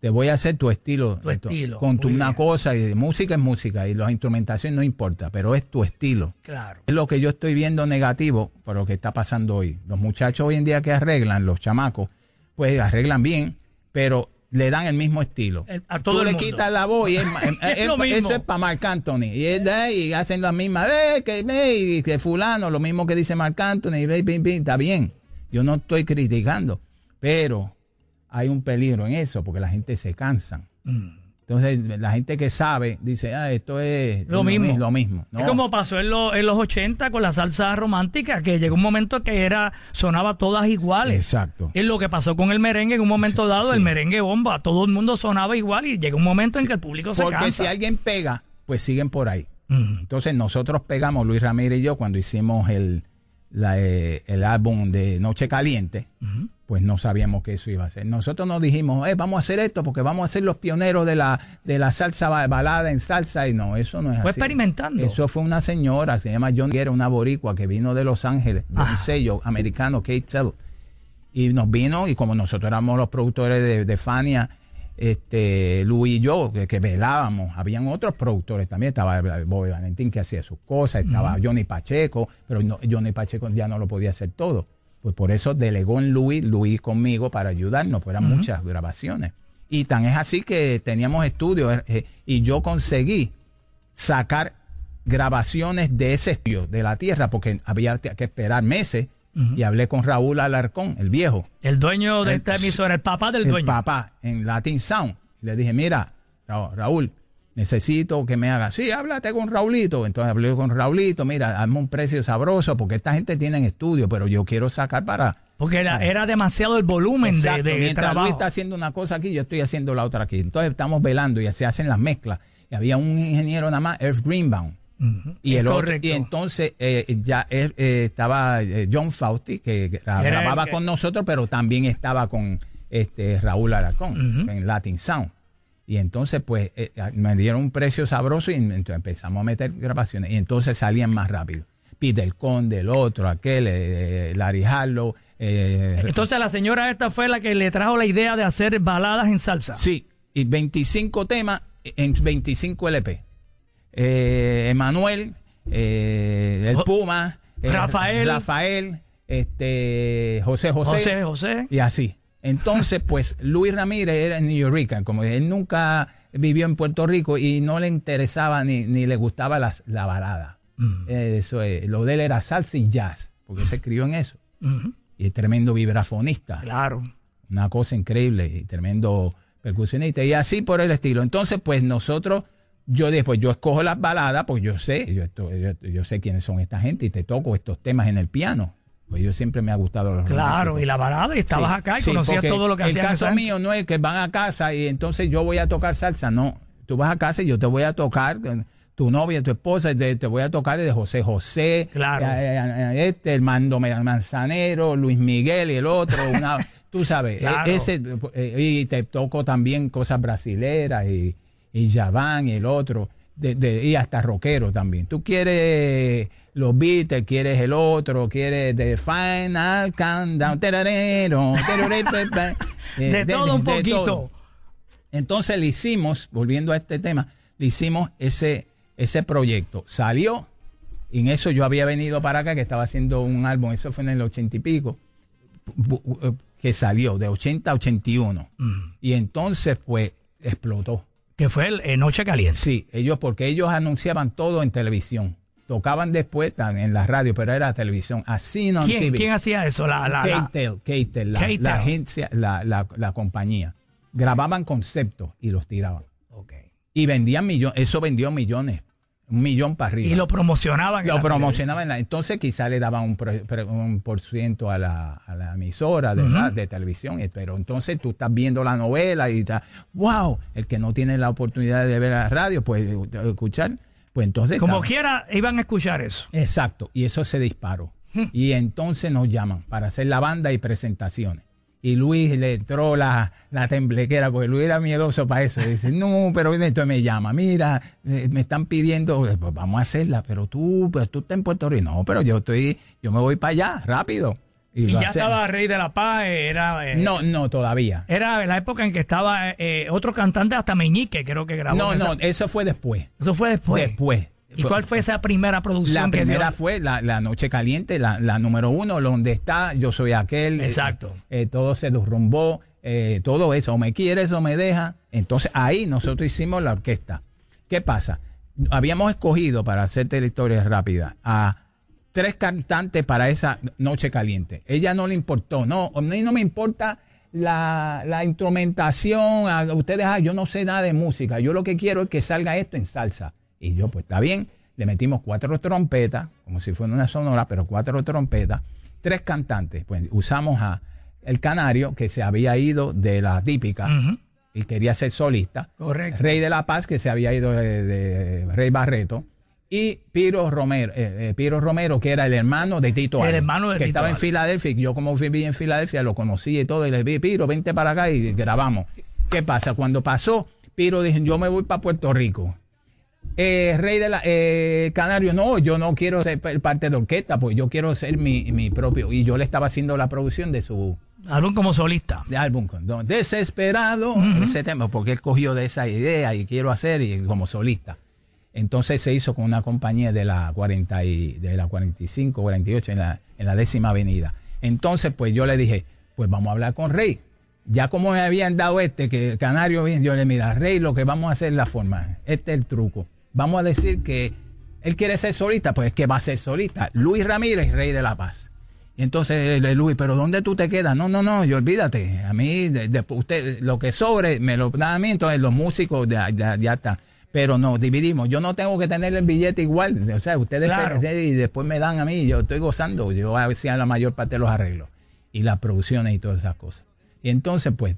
Te voy a hacer tu estilo. Tu estilo, Con tu, una bien. cosa, y música es música, y la instrumentación no importa, pero es tu estilo. Claro. Es lo que yo estoy viendo negativo por lo que está pasando hoy. Los muchachos hoy en día que arreglan, los chamacos, pues arreglan bien, pero le dan el mismo estilo. El- a todo Tú el le mundo. quitas la voz y es, es- Es eso es para Marc Anthony. Y, es de ahí, y hacen la misma, eh, que, eh, y que fulano, lo mismo que dice Marc Anthony, y, ve, está bien. Yo no estoy criticando, pero hay un peligro en eso porque la gente se cansa. Mm. Entonces, la gente que sabe dice, ah, esto es Lo mismo. Lo mismo. Es No. como pasó en, lo- en los 80 con la salsa romántica, que llegó un momento que era sonaba todas iguales. Exacto. Es lo que pasó con el merengue en un momento Sí, dado, el merengue bomba, todo el mundo sonaba igual y llega un momento en que el público se Porque cansa. si alguien pega, pues siguen por ahí. Mm. Entonces nosotros pegamos, Luis Ramírez y yo, cuando hicimos el, la, eh, el álbum de Noche Caliente, pues no sabíamos que eso iba a ser. Nosotros nos dijimos, eh, vamos a hacer esto porque vamos a ser los pioneros de la, de la salsa ba- balada en salsa. Y no, eso no es Fue así. experimentando. Eso fue una señora, se llama John Guerra, una boricua que vino de Los Ángeles, de Ah. un sello americano, Kate Tell. Y nos vino, y como nosotros éramos los productores de, de Fania, este, Luis y yo, que, que velábamos, habían otros productores también, estaba Bobby Valentín que hacía sus cosas, estaba Johnny Pacheco, pero no- Johnny Pacheco ya no lo podía hacer todo. Pues por eso delegó en Luis, Luis conmigo para ayudarnos, pues eran muchas grabaciones. Y tan es así que teníamos estudios eh, y yo conseguí sacar grabaciones de ese estudio, de la tierra, porque había que esperar meses. Y hablé con Raúl Alarcón, el viejo, El dueño de El- esta emisora, el papá del el dueño. papá, en Latin Sound. Le dije, mira, Ra- Raúl, necesito que me haga. Sí, háblate con Raulito. Entonces hablé con Raulito, mira, hazme un precio sabroso, porque esta gente tiene estudio, pero yo quiero sacar para... Porque era, era demasiado el volumen de- Exacto, de, mientras Luis trabajo. está haciendo una cosa aquí, yo estoy haciendo la otra aquí. Entonces estamos velando y se hacen las mezclas. Y había un ingeniero nada más, Earth Greenbaum. Y, el otro, y entonces eh, ya eh, estaba eh, John Fausti, que grababa el con nosotros, pero también estaba con este Raúl Alarcón Ujú. en Latin Sound. Y entonces, pues, eh, me dieron un precio sabroso y entonces empezamos a meter grabaciones. Y entonces salían más rápido. Peter Conde, el otro, aquel, eh, Larry Harlow. eh, Entonces la señora esta fue la que le trajo la idea de hacer baladas en salsa. Sí, y 25 temas en 25 LP. Eh, Emanuel, eh, el Puma, eh, Rafael. Rafael, este, José José, José, José. y así. Entonces, pues Luis Ramírez era en New York, como él nunca vivió en Puerto Rico y no le interesaba ni, ni le gustaba las- la balada. Eh, eso es, lo de él era salsa y jazz, porque se crió en eso. Y es tremendo vibrafonista Claro. una cosa increíble y tremendo percusionista y así por el estilo. Entonces, pues nosotros, yo después yo escojo las baladas, porque yo sé, yo, yo, yo sé quiénes son esta gente y te toco estos temas en el piano. Pues yo siempre me ha gustado los Claro, y la balada, y estabas Sí, acá y sí, conocías todo lo que El hacían esa caso mío no es que van a casa y entonces yo voy a tocar salsa, no. Tú vas a casa y yo te voy a tocar, eh, tu novia, tu esposa, te, te voy a tocar de José José, Claro. eh, eh, este, el Mando Manzanero, Luis Miguel y el otro, una, tú sabes, Claro. eh, ese, eh, y te toco también cosas brasileras y, y Yaván y el otro, de- de- y hasta rockero también. Tú quieres los Beatles, quieres el otro, quieres The Final Countdown, terarero, teraré, eh, De todo un de poquito. todo. Entonces le hicimos, volviendo a este tema, le hicimos ese, ese proyecto. Salió, y en eso yo había venido para acá, que estaba haciendo un álbum, eso fue en el ochenta y pico, eh, que salió de 80 a 81. Y entonces, pues, explotó. Que fue el, eh, Noche Caliente. Sí, ellos, porque ellos anunciaban todo en televisión. Tocaban después en la radio, pero era televisión. Así no ¿Quién, quién hacía eso? La, la, la- K-Tel, K-Tel, la, K-Tel. la agencia, la, la, la compañía. Grababan conceptos y los tiraban. Ok. Y vendían millones, eso vendió millones un millón para arriba. Y lo promocionaban. en Lo la promocionaban. en la- Entonces quizá le daban un, un por ciento a la, a la emisora de, de televisión. Pero entonces tú estás viendo la novela y estás, wow, el que no tiene la oportunidad de ver la radio, pues eh, escuchar, pues entonces... Como quiera, iban a escuchar eso. Exacto, y eso se disparó. Y entonces nos llaman para hacer la banda y presentaciones. Y Luis le entró la, la temblequera, porque Luis era miedoso para eso. Dice, no, pero entonces me llama, mira, eh, me están pidiendo, pues vamos a hacerla, pero tú, pues tú estás en Puerto Rico. No, pero yo estoy, yo me voy para allá, rápido. Y ya estaba Rey de la Paz, era... eh, No, no, todavía. Era la época en que estaba eh, otro cantante, hasta Meñique, creo que grabó. No, no, esa- eso fue después. Eso fue después. Después. ¿Y cuál fue esa primera producción La que primera dio? fue la, la Noche Caliente, la, la número uno, donde está Yo Soy Aquel. eh, Exacto. eh, todo se derrumbó, eh, todo eso, o me quieres o me deja. Entonces ahí nosotros hicimos la orquesta. ¿Qué pasa? Habíamos escogido, para hacerte la historia rápida, a tres cantantes para esa Noche Caliente. Ella no le importó, no, a mí no me importa la, la instrumentación, a ustedes, ah, yo no sé nada de música, yo lo que quiero es que salga esto en salsa. Y yo, pues está bien, le metimos cuatro trompetas, como si fuera una sonora, pero cuatro trompetas, tres cantantes. Pues usamos a El Canario, que se había ido de la típica y quería ser solista. Correcto. Rey de la Paz, que se había ido de, de Rey Barreto. Y Piro Romero, eh, eh, Piro Romero, que era el hermano de Tito El hermano de que Tito estaba en. Filadelfia. Yo como viví en Filadelfia, lo conocí y todo, y le dije, Piro, vente para acá y grabamos. ¿Qué pasa? Cuando pasó, Piro dijo, yo me voy para Puerto Rico. Eh, Rey de la eh, Canario, no, yo no quiero ser parte de orquesta, pues yo quiero ser mi, mi propio. Y yo le estaba haciendo la producción de su, Álbum como solista. de álbum con Don Desesperado, ese tema, porque él cogió de esa idea y quiero hacer y como solista. Entonces se hizo con una compañía de la 40 y, de la 45, 48 en la, en la décima avenida. Entonces, pues yo le dije, pues vamos a hablar con Rey. Ya como me habían dado este, que el Canario, yo le mira, Rey, lo que vamos a hacer es la forma. Este es el truco. Vamos a decir que él quiere ser solista, pues es que va a ser solista. Luis Ramírez, Rey de la Paz. Y entonces Luis, pero ¿dónde tú te quedas? No, no, no, yo olvídate. A mí, de- de- usted, lo que sobre, me lo da a mí, entonces los músicos ya, ya, ya está. Pero no, dividimos. Yo no tengo que tener el billete igual. O sea, ustedes Claro. se- y después me dan a mí, yo estoy gozando. Yo hacía la mayor parte de los arreglos y las producciones y todas esas cosas. Y entonces, pues,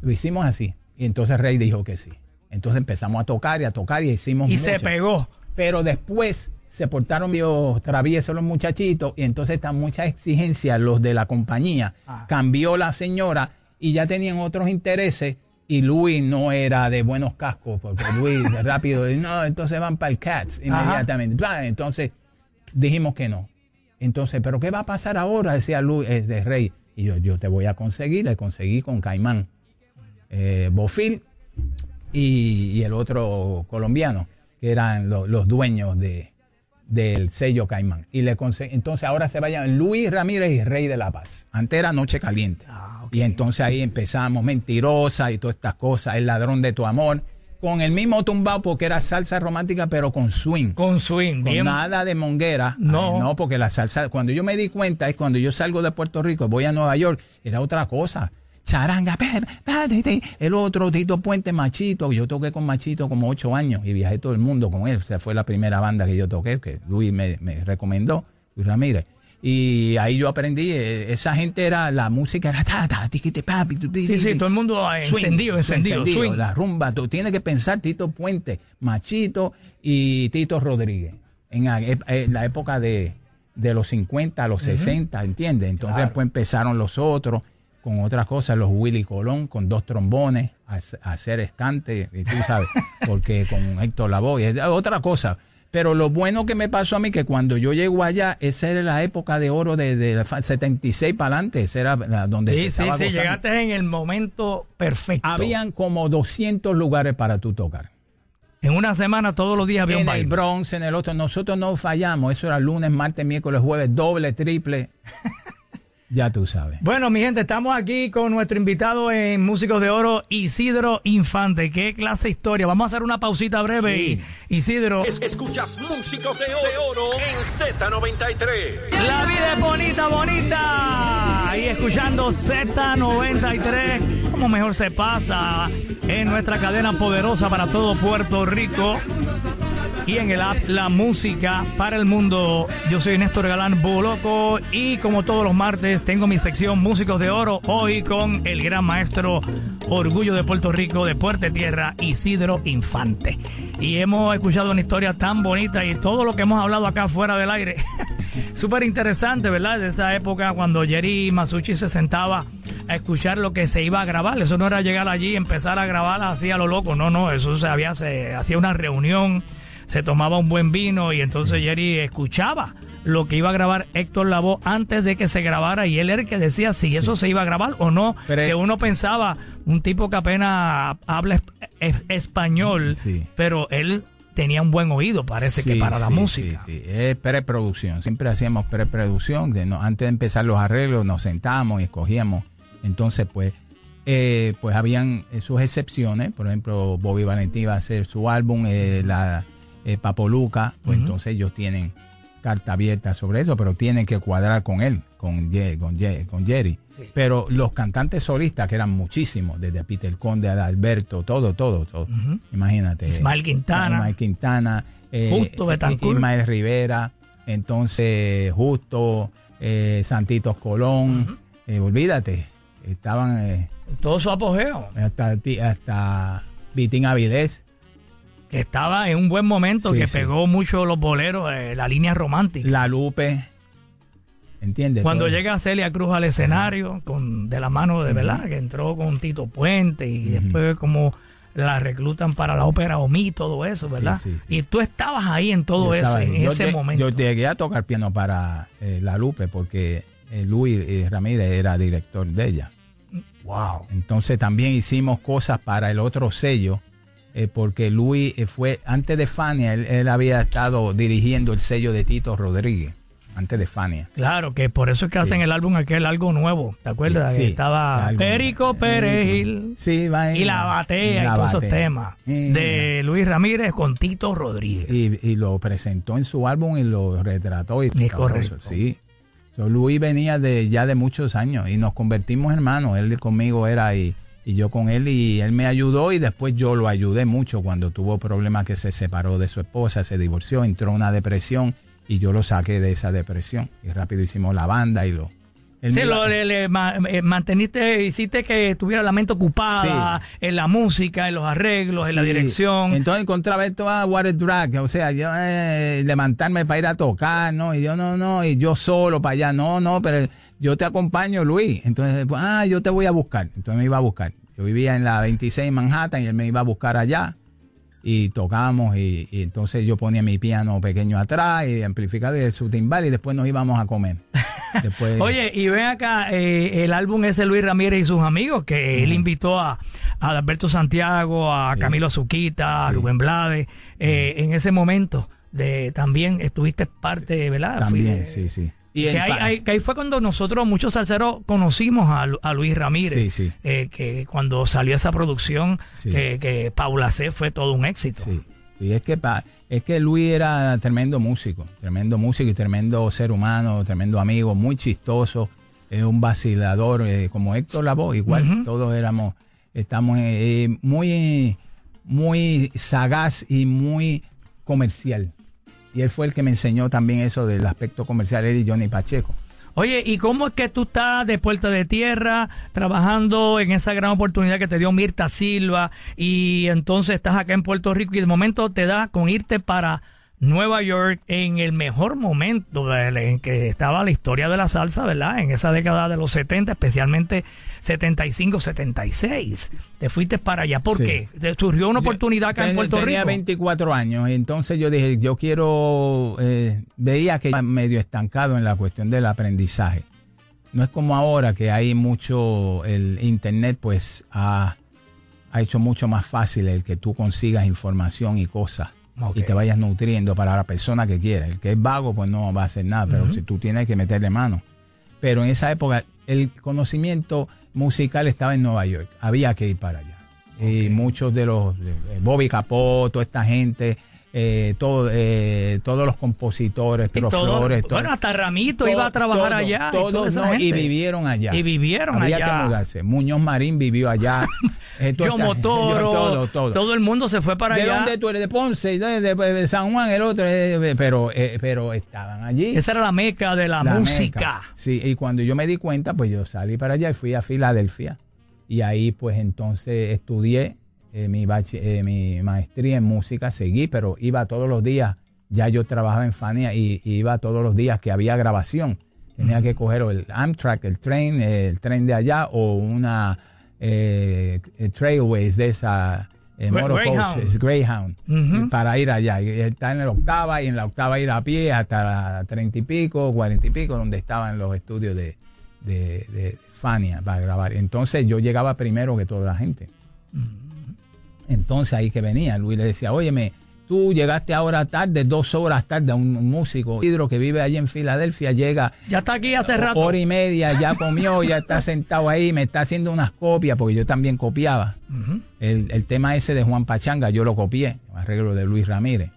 lo hicimos así. Y entonces Rey dijo que sí. Entonces empezamos a tocar y a tocar y hicimos Y se pegó. Pero después se portaron medio traviesos los muchachitos y entonces están muchas exigencias los de la compañía. Ah. Cambió la señora y ya tenían otros intereses y Luis no era de buenos cascos porque Luis de rápido, no, entonces van para el Cats inmediatamente. Entonces dijimos que no. Entonces, ¿pero qué va a pasar ahora? Decía Luis eh, de Rey. Y yo, yo te voy a conseguir, le conseguí con Caimán, eh, Bofil y, y el otro colombiano, que eran lo- los dueños de, del sello Caimán. Y le entonces ahora se vayan Luis Ramírez y Rey de la Paz. Antes era Noche Caliente. Ah. Y entonces ahí empezamos, mentirosa y todas estas cosas, el ladrón de tu amor, con el mismo tumbao porque era salsa romántica, pero con swing. Con swing. Con bien. nada de monguera. No. Ay, no, porque la salsa, cuando yo me di cuenta, es cuando yo salgo de Puerto Rico, voy a Nueva York, era otra cosa. Charanga, el otro Tito Puente Machito, yo toqué con Machito como ocho años y viajé todo el mundo con él. O sea, fue la primera banda que yo toqué, que Luis me, me recomendó, Luis Ramírez. Y ahí yo aprendí, eh, esa gente era, la música era ta, ta, tiquite, papi, Sí, sí, todo el mundo Swing, encendido, encendido. encendido. La rumba, tú tienes que pensar Tito Puente, Machito y Tito Rodríguez. En la, en la época de, de los 50 a los 60, ¿entiendes? Entonces Claro. después empezaron los otros con otras cosas, los Willy Colón con dos trombones, a, a hacer estante, y tú sabes, porque con Héctor Lavoe, es otra cosa. Pero lo bueno que me pasó a mí que cuando yo llego allá, esa era la época de oro de, de 76 para adelante, esa era la- donde se Sí, sí, estaba sí, gozando. llegaste en el momento perfecto. Habían como 200 lugares para tú tocar. En una semana todos los días había un En el. Bronx, en el otro. Nosotros no fallamos. Eso era lunes, martes, miércoles, jueves, doble, triple. Ya tú sabes. Bueno, mi gente, estamos aquí con nuestro invitado en Músicos de Oro, Isidro Infante. ¿Qué clase de historia? Vamos a hacer una pausita breve. Sí. Y, Isidro, Es- escuchas Músicos de Oro en Z93. la vida es bonita, bonita. Ahí escuchando Z93, como mejor se pasa en nuestra cadena poderosa para todo Puerto Rico. Y en el app La Música para el Mundo. Yo soy Néstor Galán Boloco y como todos los martes tengo mi sección Músicos de Oro hoy con el gran maestro Orgullo de Puerto Rico de Puerta Tierra, Isidro Infante. Y hemos escuchado una historia tan bonita y todo lo que hemos hablado acá fuera del aire. Súper interesante, ¿verdad? De esa época cuando Jerry Masucci se sentaba a escuchar lo que se iba a grabar. Eso no era llegar allí y empezar a grabar así a lo loco. No, no, eso se había, se hacía una reunión se tomaba un buen vino y entonces Jerry escuchaba lo que iba a grabar Héctor Lavoe antes de que se grabara y él era el que decía si eso se iba a grabar o no. que uno pensaba, un tipo que apenas habla español, pero él tenía un buen oído, parece que para la música. Sí, sí, es preproducción. Siempre hacíamos preproducción. De no, antes de empezar los arreglos nos sentábamos y escogíamos. Entonces, pues, eh, pues habían sus excepciones. Por ejemplo, Bobby Valentín va a hacer su álbum, eh, la eh, Papoluca, pues entonces ellos tienen carta abierta sobre eso, pero tienen que cuadrar con él, con, con, con Jerry. Pero los cantantes solistas, que eran muchísimos, desde Peter Conde, a Alberto, todo, todo, todo. Imagínate. Ismael Quintana. Ismael Quintana. Eh, Justo Betancourt. Ismael Rivera. Entonces, Justo, eh, Santitos Colón. Eh, olvídate, estaban... todo su apogeo. Hasta, hasta Vitín Avilés que estaba en un buen momento, que pegó mucho los boleros, eh, la línea romántica. La Lupe. ¿Entiendes? Cuando llega Celia Cruz al escenario, con de la mano de verdad, que entró con Tito Puente y después como la reclutan para la ópera Omi, todo eso, ¿verdad? y tú estabas ahí en todo eso, en ese momento. Yo llegué a tocar piano para eh, La Lupe porque eh, Luis Ramírez era director de ella. Wow. Entonces también hicimos cosas para el otro sello eh, porque Luis eh, fue, antes de Fania, él, había estado dirigiendo el sello de Tito Rodríguez, antes de Fania. Claro, que por eso es que hacen el álbum aquel algo nuevo, ¿te acuerdas? que estaba Perico Perejil sí, y La Batea y todos esos temas de Luis Ramírez con Tito Rodríguez. Y, lo presentó en su álbum y lo retrató. Y es correcto. Sí. Luis venía de ya de muchos años y nos convertimos hermanos. Él conmigo era ahí y yo con él y él me ayudó y después yo lo ayudé mucho cuando tuvo problemas que se separó de su esposa, se divorció, entró en una depresión y yo lo saqué de esa depresión y rápido hicimos la banda y lo... Sí, lo, le, eh, manteniste, hiciste que tuviera la mente ocupada en la música, en los arreglos, en la dirección. Entonces encontraba esto a water drag, o sea, yo eh, levantarme para ir a tocar, ¿no? Y yo no, no, y yo solo para allá, no, no, pero yo te acompaño, Luis. Entonces, ah, yo te voy a buscar. Entonces me iba a buscar. Yo vivía en la 26 en Manhattan y él me iba a buscar allá y tocábamos y, entonces yo ponía mi piano pequeño atrás y amplificador y su timbal y después nos íbamos a comer. Después... Oye, y ven acá, eh, el álbum ese Luis Ramírez y sus amigos, que él invitó a, Alberto Santiago, a Camilo Azuquita, a Rubén Blade, eh, en ese momento de también estuviste parte, ¿verdad? También, sí, sí que, ahí, fue cuando nosotros, muchos salseros, conocimos a, Luis Ramírez. Eh, que cuando salió esa producción, que, Paula C fue todo un éxito. Sí. Y es que, es que Luis era tremendo músico, tremendo músico y tremendo ser humano, tremendo amigo, muy chistoso, es un vacilador eh, como Héctor Lavoe, igual todos éramos, estamos eh, muy, muy sagaz y muy comercial. Y él fue el que me enseñó también eso del aspecto comercial, él y Johnny Pacheco. Oye, ¿y cómo es que tú estás de Puerta de Tierra trabajando en esa gran oportunidad que te dio Mirta Silva y entonces estás acá en Puerto Rico y de momento te da con irte para Nueva York en el mejor momento en que estaba la historia de la salsa, ¿verdad? En esa década de los 70, especialmente 75, 76. Te fuiste para allá. ¿Por qué? ¿Te surgió una oportunidad acá en Puerto Rico? Tenía 24 años, entonces yo dije, yo quiero, eh, veía que medio estancado en la cuestión del aprendizaje. No es como ahora que hay mucho, el Internet pues ha, ha hecho mucho más fácil el que tú consigas información y cosas y te vayas nutriendo para la persona que quiera. El que es vago, pues no va a hacer nada, pero si tú tienes que meterle mano. Pero en esa época el conocimiento musical estaba en Nueva York, había que ir para allá. Y muchos de los, Bobby Capó, toda esta gente, eh, todo, eh, todos los compositores, los Flores, todo- bueno, hasta Ramito todo- iba a trabajar todo- allá. y todos, toda esa no, y vivieron allá. Y vivieron Había allá. que mudarse. Muñoz Marín vivió allá. Eh, Yo Motoro, yo- todo, todo. todo el mundo se fue para ¿De allá. dónde tú eres? De Ponce, de, de- de San Juan, el otro, eh, pero, eh, pero estaban allí. Esa era la meca de la, La música. meca. Sí, y cuando yo me di cuenta, pues yo salí para allá y fui a Filadelfia. Y ahí, pues entonces estudié eh, mi, bache- eh, mi maestría en música, seguí, pero iba todos los días. Ya yo trabajaba en Fania y, y iba todos los días que había grabación. Tenía que coger el Amtrak, el tren, eh, el tren de allá o una eh, eh, Trailways de esa. Eh, Greyhound. Greyhound, Ujú. para ir allá. Y está en la octava y en la octava ir a pie hasta la treinta y pico, cuarenta y pico, donde estaban los estudios de, de, de Fania para grabar. Entonces yo llegaba primero que toda la gente. Entonces ahí que venía, Luis le decía, óyeme, tú llegaste ahora tarde, dos horas tarde, un, un músico, Hidro que vive allí en Filadelfia, llega Ya está aquí hace rato. hora y media, ya comió, ya está sentado ahí, me está haciendo unas copias, porque yo también copiaba. El, el tema ese de Juan Pachanga, yo lo copié, arreglo de Luis Ramírez.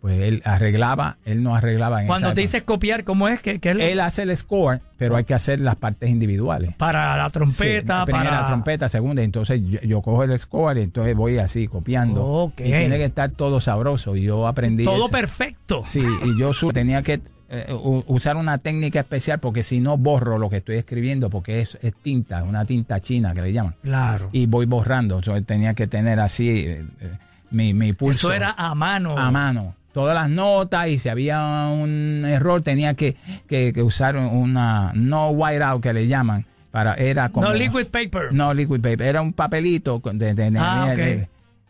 Pues él arreglaba, él no arreglaba en Cuando esa te época. dices copiar, ¿cómo es? que lo- Él hace el score, pero hay que hacer las partes individuales. para la trompeta, Sí, primera para... trompeta, segunda, entonces yo, yo cojo el score y entonces voy así copiando. Ok. Y tiene que estar todo sabroso. Y yo aprendí Todo eso. perfecto. Sí, y yo su- tenía que eh, usar una técnica especial porque si no borro lo que estoy escribiendo porque es, es tinta, una tinta china que le llaman. Claro. Y voy borrando. Entonces tenía que tener así eh, eh, mi, mi pulso Eso era a mano. a mano. Todas las notas y si había un error tenía que, que- que usar una no whiteout que le llaman para era como no liquid paper. no liquid paper era un papelito con- de, de- de- Ah, de-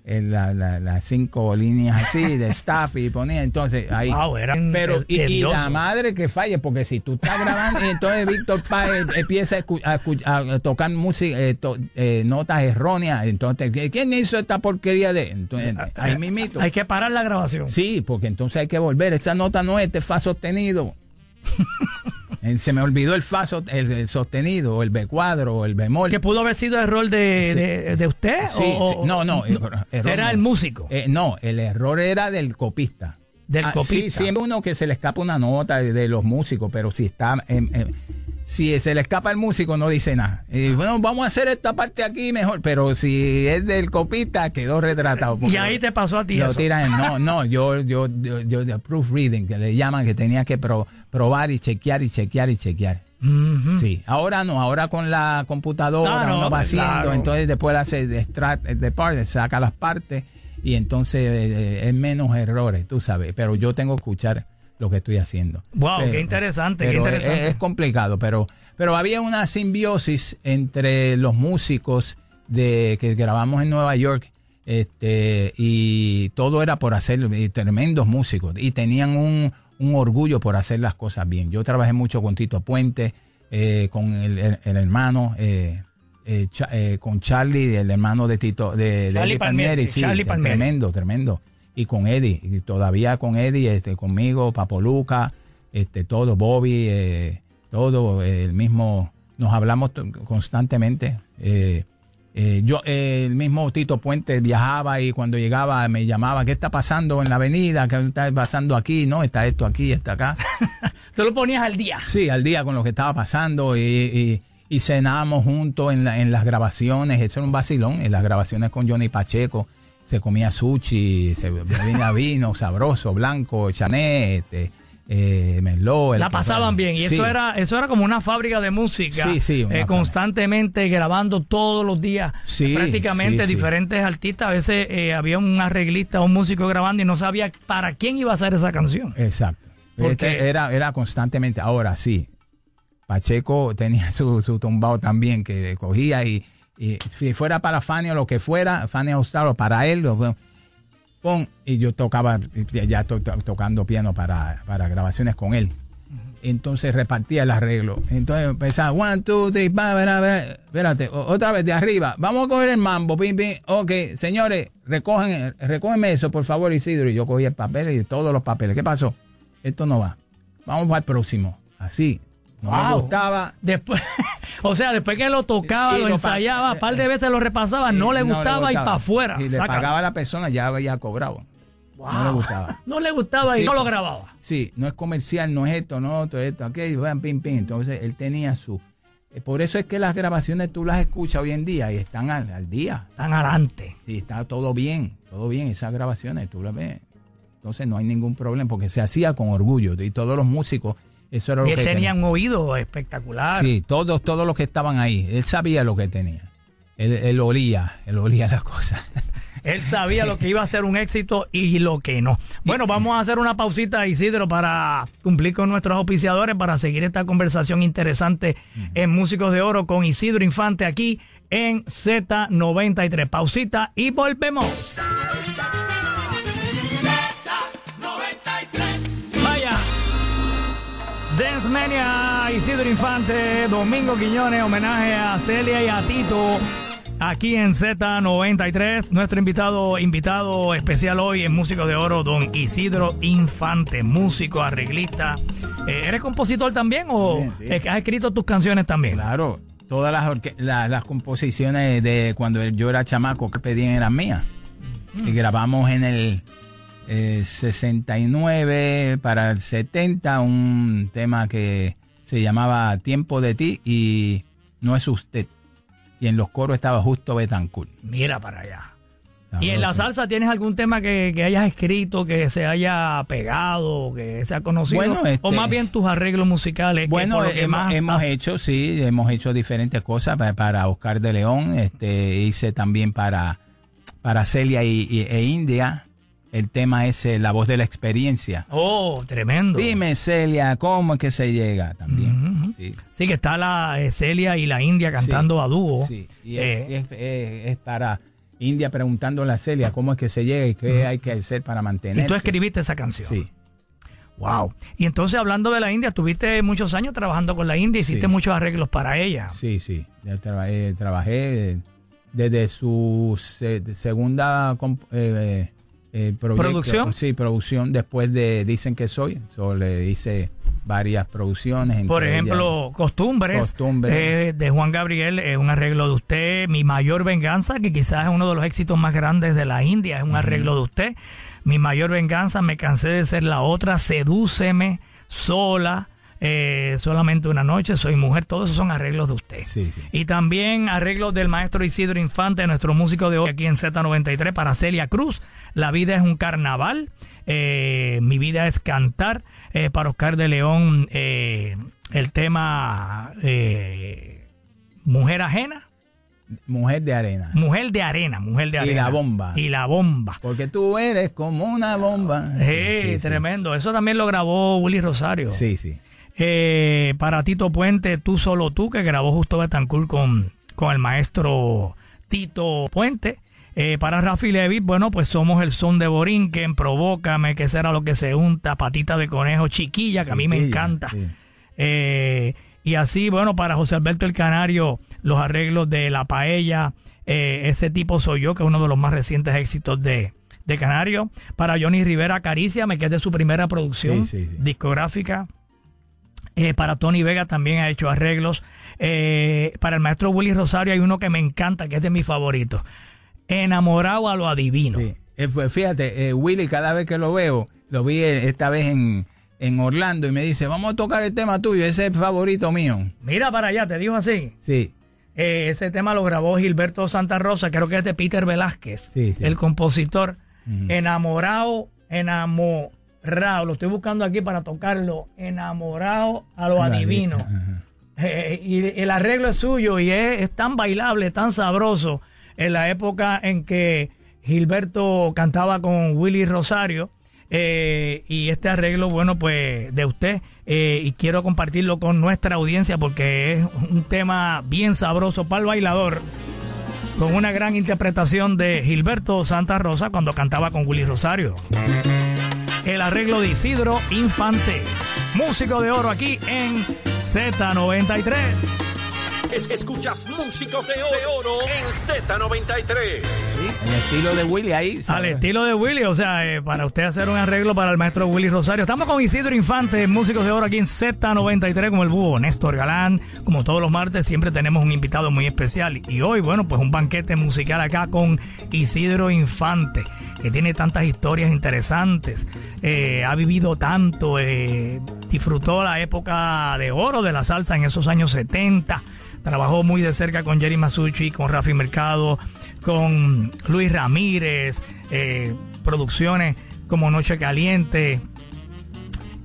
ok. de- la- la- las cinco líneas así de staff y ponía entonces ahí Wow, pero y, y la madre que falle porque si tú estás grabando y entonces Víctor Páez empieza a, a a tocar música eh, to- eh, notas erróneas entonces ¿quién hizo esta porquería de entonces ahí mismito Hay que parar la grabación. Sí, porque entonces hay que volver. Esta nota no es este fa sostenido. Eh, Se me olvidó el fa el, el sostenido, el B cuadro, o el bemol. Que pudo haber sido error de, Sí. de, de usted. Sí, o- sí. o- No, no, error- Era el músico. Eh, no, el error era del copista. Del Ah, copista. Sí, siempre uno que se le escapa una nota de, de los músicos, pero si está. em, si se le escapa el músico, no dice nada. Y bueno, vamos a hacer esta parte aquí mejor, pero si es del copista, quedó retratado. y ahí te pasó a ti Lo eso. tiran en- no, no, yo, yo, yo, yo proofreading, que le llaman, que tenía que pro- probar y chequear y chequear y chequear. Sí, ahora no, ahora con la computadora Claro, uno va haciendo, claro. entonces después hace de extract de partes, saca las partes y entonces eh, es menos errores, tú sabes, pero yo tengo que escuchar lo que estoy haciendo. Wow, Pero- qué interesante, qué pero interesante. Es, complicado, pero, pero había una simbiosis entre los músicos de que grabamos en Nueva York este, y todo era por hacer y tremendos músicos y tenían un, un orgullo por hacer las cosas bien. Yo trabajé mucho con Tito Puente, eh, con el, el- el hermano, eh, eh, Cha- eh, con Charlie, el hermano de Tito, de, Charlie Eddie Palmieri, Palmieri, sí, Charlie Palmieri. tremendo, tremendo. Y con Eddie, y todavía con Eddie, este, conmigo, Papo Luca, este, todo, Bobby, eh, todo, eh, el mismo, nos hablamos constantemente. eh, eh, yo, el mismo Tito Puente viajaba y cuando llegaba me llamaba, ¿qué está pasando en la avenida? ¿Qué está pasando aquí? No, está esto aquí, está acá. Tú lo ponías al día. Sí, al día con lo que estaba pasando y, y, y cenábamos juntos en, la- en las grabaciones. Eso era un vacilón. En las grabaciones con Johnny Pacheco se comía sushi, se bebía vino sabroso, blanco, chanet, este, eh, merlot. La pasaban bien y Sí. eso era eso era como una fábrica de música Sí, sí, eh, constantemente grabando todos los días Sí, prácticamente diferentes artistas a veces eh, había un arreglista un músico grabando y no sabía para quién iba a hacer esa canción Exacto. Porque- Este era, era constantemente. Ahora sí, Pacheco tenía su, su tumbado también que cogía y, y si fuera para Fanny o lo que fuera, Fanny Austaro, para él, lo, pon, y yo tocaba, ya to- to- tocando piano para, para grabaciones con él. Entonces repartía el arreglo. Entonces empezaba, one, two, three, pa, vera, vera. espérate, o- otra vez de arriba. Vamos a coger el mambo, pim, pim. Ok, señores, recogen, recógenme eso, por favor, Isidro. Y yo cogí el papel y todos los papeles. ¿Qué pasó? Esto no va. Vamos el próximo. Así. No me Wow. gustaba. después o sea después que lo tocaba Y lo ensayaba un par de veces lo repasaba no le Y gustaba y para afuera Y le pagaba a la persona, ya había cobrado. No le gustaba. no le gustaba y Sí. no lo grababa. Sí, no es comercial, no es esto, no otro, esto, aquello, pim, pim. Entonces él tenía su. eh, Por eso es que las grabaciones tú las escuchas hoy en día y están al, al día. Tan adelante. Sí, está todo bien, todo bien. Esas grabaciones tú las ves. Entonces no hay ningún problema porque se hacía con orgullo y todos los músicos, eso era lo Y él que tenía tenían. un oído espectacular. Sí, todos, todos los que estaban ahí. Él sabía lo que tenía. Él, él olía, él olía las cosas. Él sabía lo que iba a ser un éxito y lo que no. Bueno, vamos a hacer una pausita, Isidro, para cumplir con nuestros auspiciadores, para seguir esta conversación interesante en Músicos de Oro con Isidro Infante aquí en Z93. Pausita y volvemos. Dance Mania, Isidro Infante, Domingo Quiñones, homenaje a Celia y a Tito. Aquí en Z93, nuestro invitado, invitado especial hoy en Músico de Oro, don Isidro Infante, músico, arreglista. Eh, ¿Eres compositor también o sí. has escrito tus canciones también? Claro, todas las, orque- la- las composiciones de cuando yo era chamaco que pedían eran mías. Y grabamos en el eh, 69 para el 70 un tema que se llamaba Tiempo de ti y No es usted. Y en los coros estaba justo Betancourt. Mira para allá. ¿Y en la salsa tienes algún tema que, que hayas escrito, que se haya pegado, que sea conocido? Bueno, este- o más bien tus arreglos musicales. Bueno, que hemos, más hemos hecho, sí, hemos hecho diferentes cosas para, para Oscar de León, este, hice también para, para Celia y, y- e India. El tema es eh, La voz de la experiencia. Oh, tremendo. Dime, Celia, ¿cómo es que se llega también? Sí. Sí, que está la eh, Celia y la India cantando Sí, a dúo. Sí, y Eh, es, es- es- es para India preguntándole a Celia cómo es que se llega y qué hay que hacer para mantenerse. y tú escribiste esa canción. Sí, Wow. Y entonces, hablando de la India, tuviste muchos años trabajando con la India, hiciste Sí. muchos arreglos para ella. sí, sí. Ya trabajé, trabajé desde su se- segunda eh, proyecto, ¿Producción? Sí, producción. Después de Dicen que soy, so, le hice varias producciones. Por ellas- ejemplo, Costumbres, Costumbres. eh, de Juan Gabriel, es un arreglo de usted. Mi mayor venganza, que quizás es uno de los éxitos más grandes de la India, es un arreglo de usted. Mi mayor venganza, me cansé de ser la otra, sedúceme, sola, eh, solamente una noche, soy mujer, todos esos son arreglos de usted. Sí, sí. Y también arreglos del maestro Isidro Infante, nuestro músico de hoy aquí en Z93 para Celia Cruz. La vida es un carnaval, eh, mi vida es cantar. Eh, para Oscar de León, eh, el tema eh, Mujer Ajena, Mujer de arena. Mujer de Arena, Mujer de Y Arena. la bomba. Y la bomba. Porque tú eres como una bomba. Sí, sí, tremendo. Eso también lo grabó Willy Rosario. Sí, sí. Eh, para Tito Puente, Tú Solo Tú, que grabó justo Betancourt con, con el maestro Tito Puente. Eh, para Rafi Levitt, bueno, pues somos el son de Borinquen, Provócame, que será lo que se unta, Patita de Conejo, Chiquilla, que a mí me encanta. sí. Eh, y así, bueno, para José Alberto el Canario, los arreglos de La Paella, eh, ese tipo soy yo, que es uno de los más recientes éxitos de, de Canario. Para Johnny Rivera, Caríciame, que es de su primera producción Sí, sí, sí. discográfica. Eh, para Tony Vega también ha hecho arreglos. Eh, para el maestro Willy Rosario hay uno que me encanta, que es de mis favoritos. Enamorado a lo adivino. Sí. Eh, fíjate, eh, Willy, cada vez que lo veo, lo vi esta vez en, en Orlando y me dice, vamos a tocar el tema tuyo, ese es el favorito mío. Mira para allá, te dijo así. Sí, ese tema lo grabó Gilberto Santa Rosa, creo que es de Peter Velázquez, Sí, sí. el compositor. Enamorado, enamorado. Lo estoy buscando aquí para tocarlo. Enamorado a lo adivino. Ajá. Eh, y el arreglo es suyo y es, es tan bailable, tan sabroso. En la época en que Gilberto cantaba con Willy Rosario. eh, y este arreglo, bueno, pues de usted. eh, y quiero compartirlo con nuestra audiencia porque es un tema bien sabroso para el bailador. Con una gran interpretación de Gilberto Santa Rosa cuando cantaba con Willy Rosario. El arreglo de Isidro Infante. Músico de oro aquí en Z93. Es- escuchas Músicos de Oro en Z93. Sí, el estilo de Willy ahí. Al estilo de Willy, o sea, eh, para usted hacer un arreglo para el maestro Willy Rosario. Estamos con Isidro Infante, músicos de oro aquí en Z93, como el búho Néstor Galán. Como todos los martes, siempre tenemos un invitado muy especial. Y hoy, bueno, pues un banquete musical acá con Isidro Infante, que tiene tantas historias interesantes. Eh, ha vivido tanto, eh, disfrutó la época de oro de la salsa en esos años 70. Trabajó muy de cerca con Jerry Masucci, con Rafi Mercado, con Luis Ramírez, eh, producciones como Noche Caliente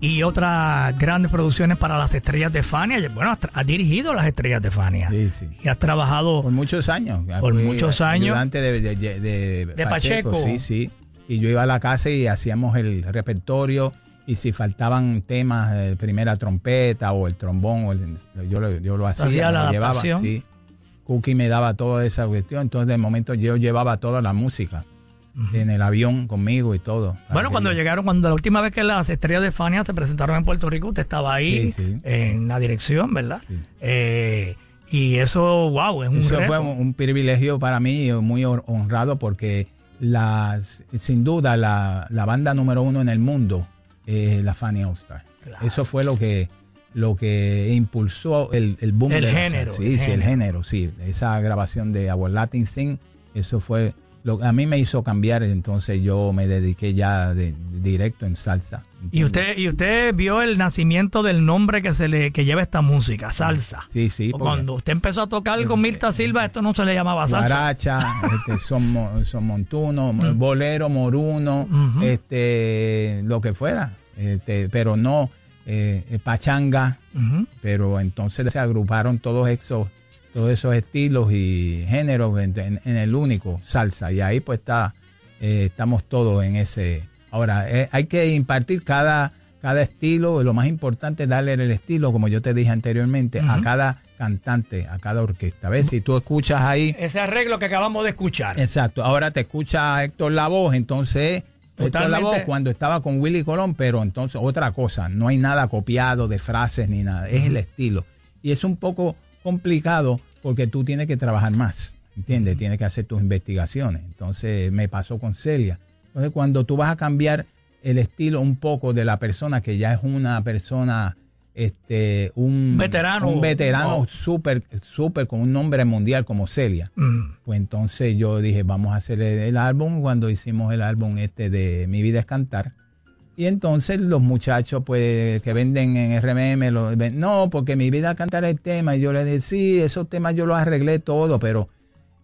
y otras grandes producciones para las estrellas de Fania. Bueno, has, dirigido las estrellas de Fania Sí, sí. y has trabajado Por muchos años. Por Fui muchos años. Ayudante de, de, de- de De Pacheco. Sí, sí. Y yo iba a la casa y hacíamos el repertorio. Y si faltaban temas, primera trompeta o el trombón, o el- yo, lo, yo lo hacía. Hacía la lo llevaba, sí. Cookie me daba toda esa cuestión. Entonces, de momento, yo llevaba toda la música en el avión conmigo y todo. Bueno, cuando yo- llegaron, cuando la última vez que las estrellas de Fania se presentaron en Puerto Rico, usted estaba ahí Sí, sí. en la dirección, ¿verdad? Eh, y eso, wow, es un Eso reto. fue un, un privilegio para mí, muy honrado porque las, sin duda la, la banda número uno en el mundo es la Fanny All Star. Claro. Eso fue lo que lo que impulsó el, el boom El de la género, salsa. Sí, el sí, el género. género, sí. Esa grabación de Our Latin Thing, eso fue lo a mí me hizo cambiar, entonces yo me dediqué ya de, directo en salsa. Y usted, y usted vio el nacimiento del nombre que se le que lleva esta música, salsa. Sí, sí. porque- Cuando usted empezó a tocar con Mirta Silva, esto no se le llamaba salsa. Guaracha, este, son, son montuno, bolero, moruno, este, lo que fuera, este, pero no eh, eh, pachanga, pero entonces se agruparon todos esos, todos esos estilos y géneros en, en- en el único salsa y ahí pues está, eh, estamos todos en ese. Ahora eh, hay que impartir cada cada estilo, lo más importante es darle el estilo, como yo te dije anteriormente, a cada cantante, a cada orquesta. ¿Ves? Si tú escuchas ahí, Ese arreglo que acabamos de escuchar. Exacto. Ahora te escucha Héctor Lavoe, entonces Héctor. Lavoe cuando estaba con Willy Colón, pero entonces otra cosa, no hay nada copiado de frases ni nada, es el estilo. Y es un poco complicado porque tú tienes que trabajar más, ¿entiendes? Tienes que hacer tus investigaciones. Entonces me pasó con Celia. Entonces cuando tú vas a cambiar el estilo un poco de la persona que ya es una persona este un Veterano. un veterano Oh. súper súper con un nombre mundial como Celia Mm. pues entonces yo dije, vamos a hacer el, el álbum cuando hicimos el álbum este de Mi vida es cantar. Y entonces los muchachos pues que venden en RMM, lo, ven, no, porque mi vida cantar el tema. Y yo le dije, sí, esos temas yo los arreglé todo, pero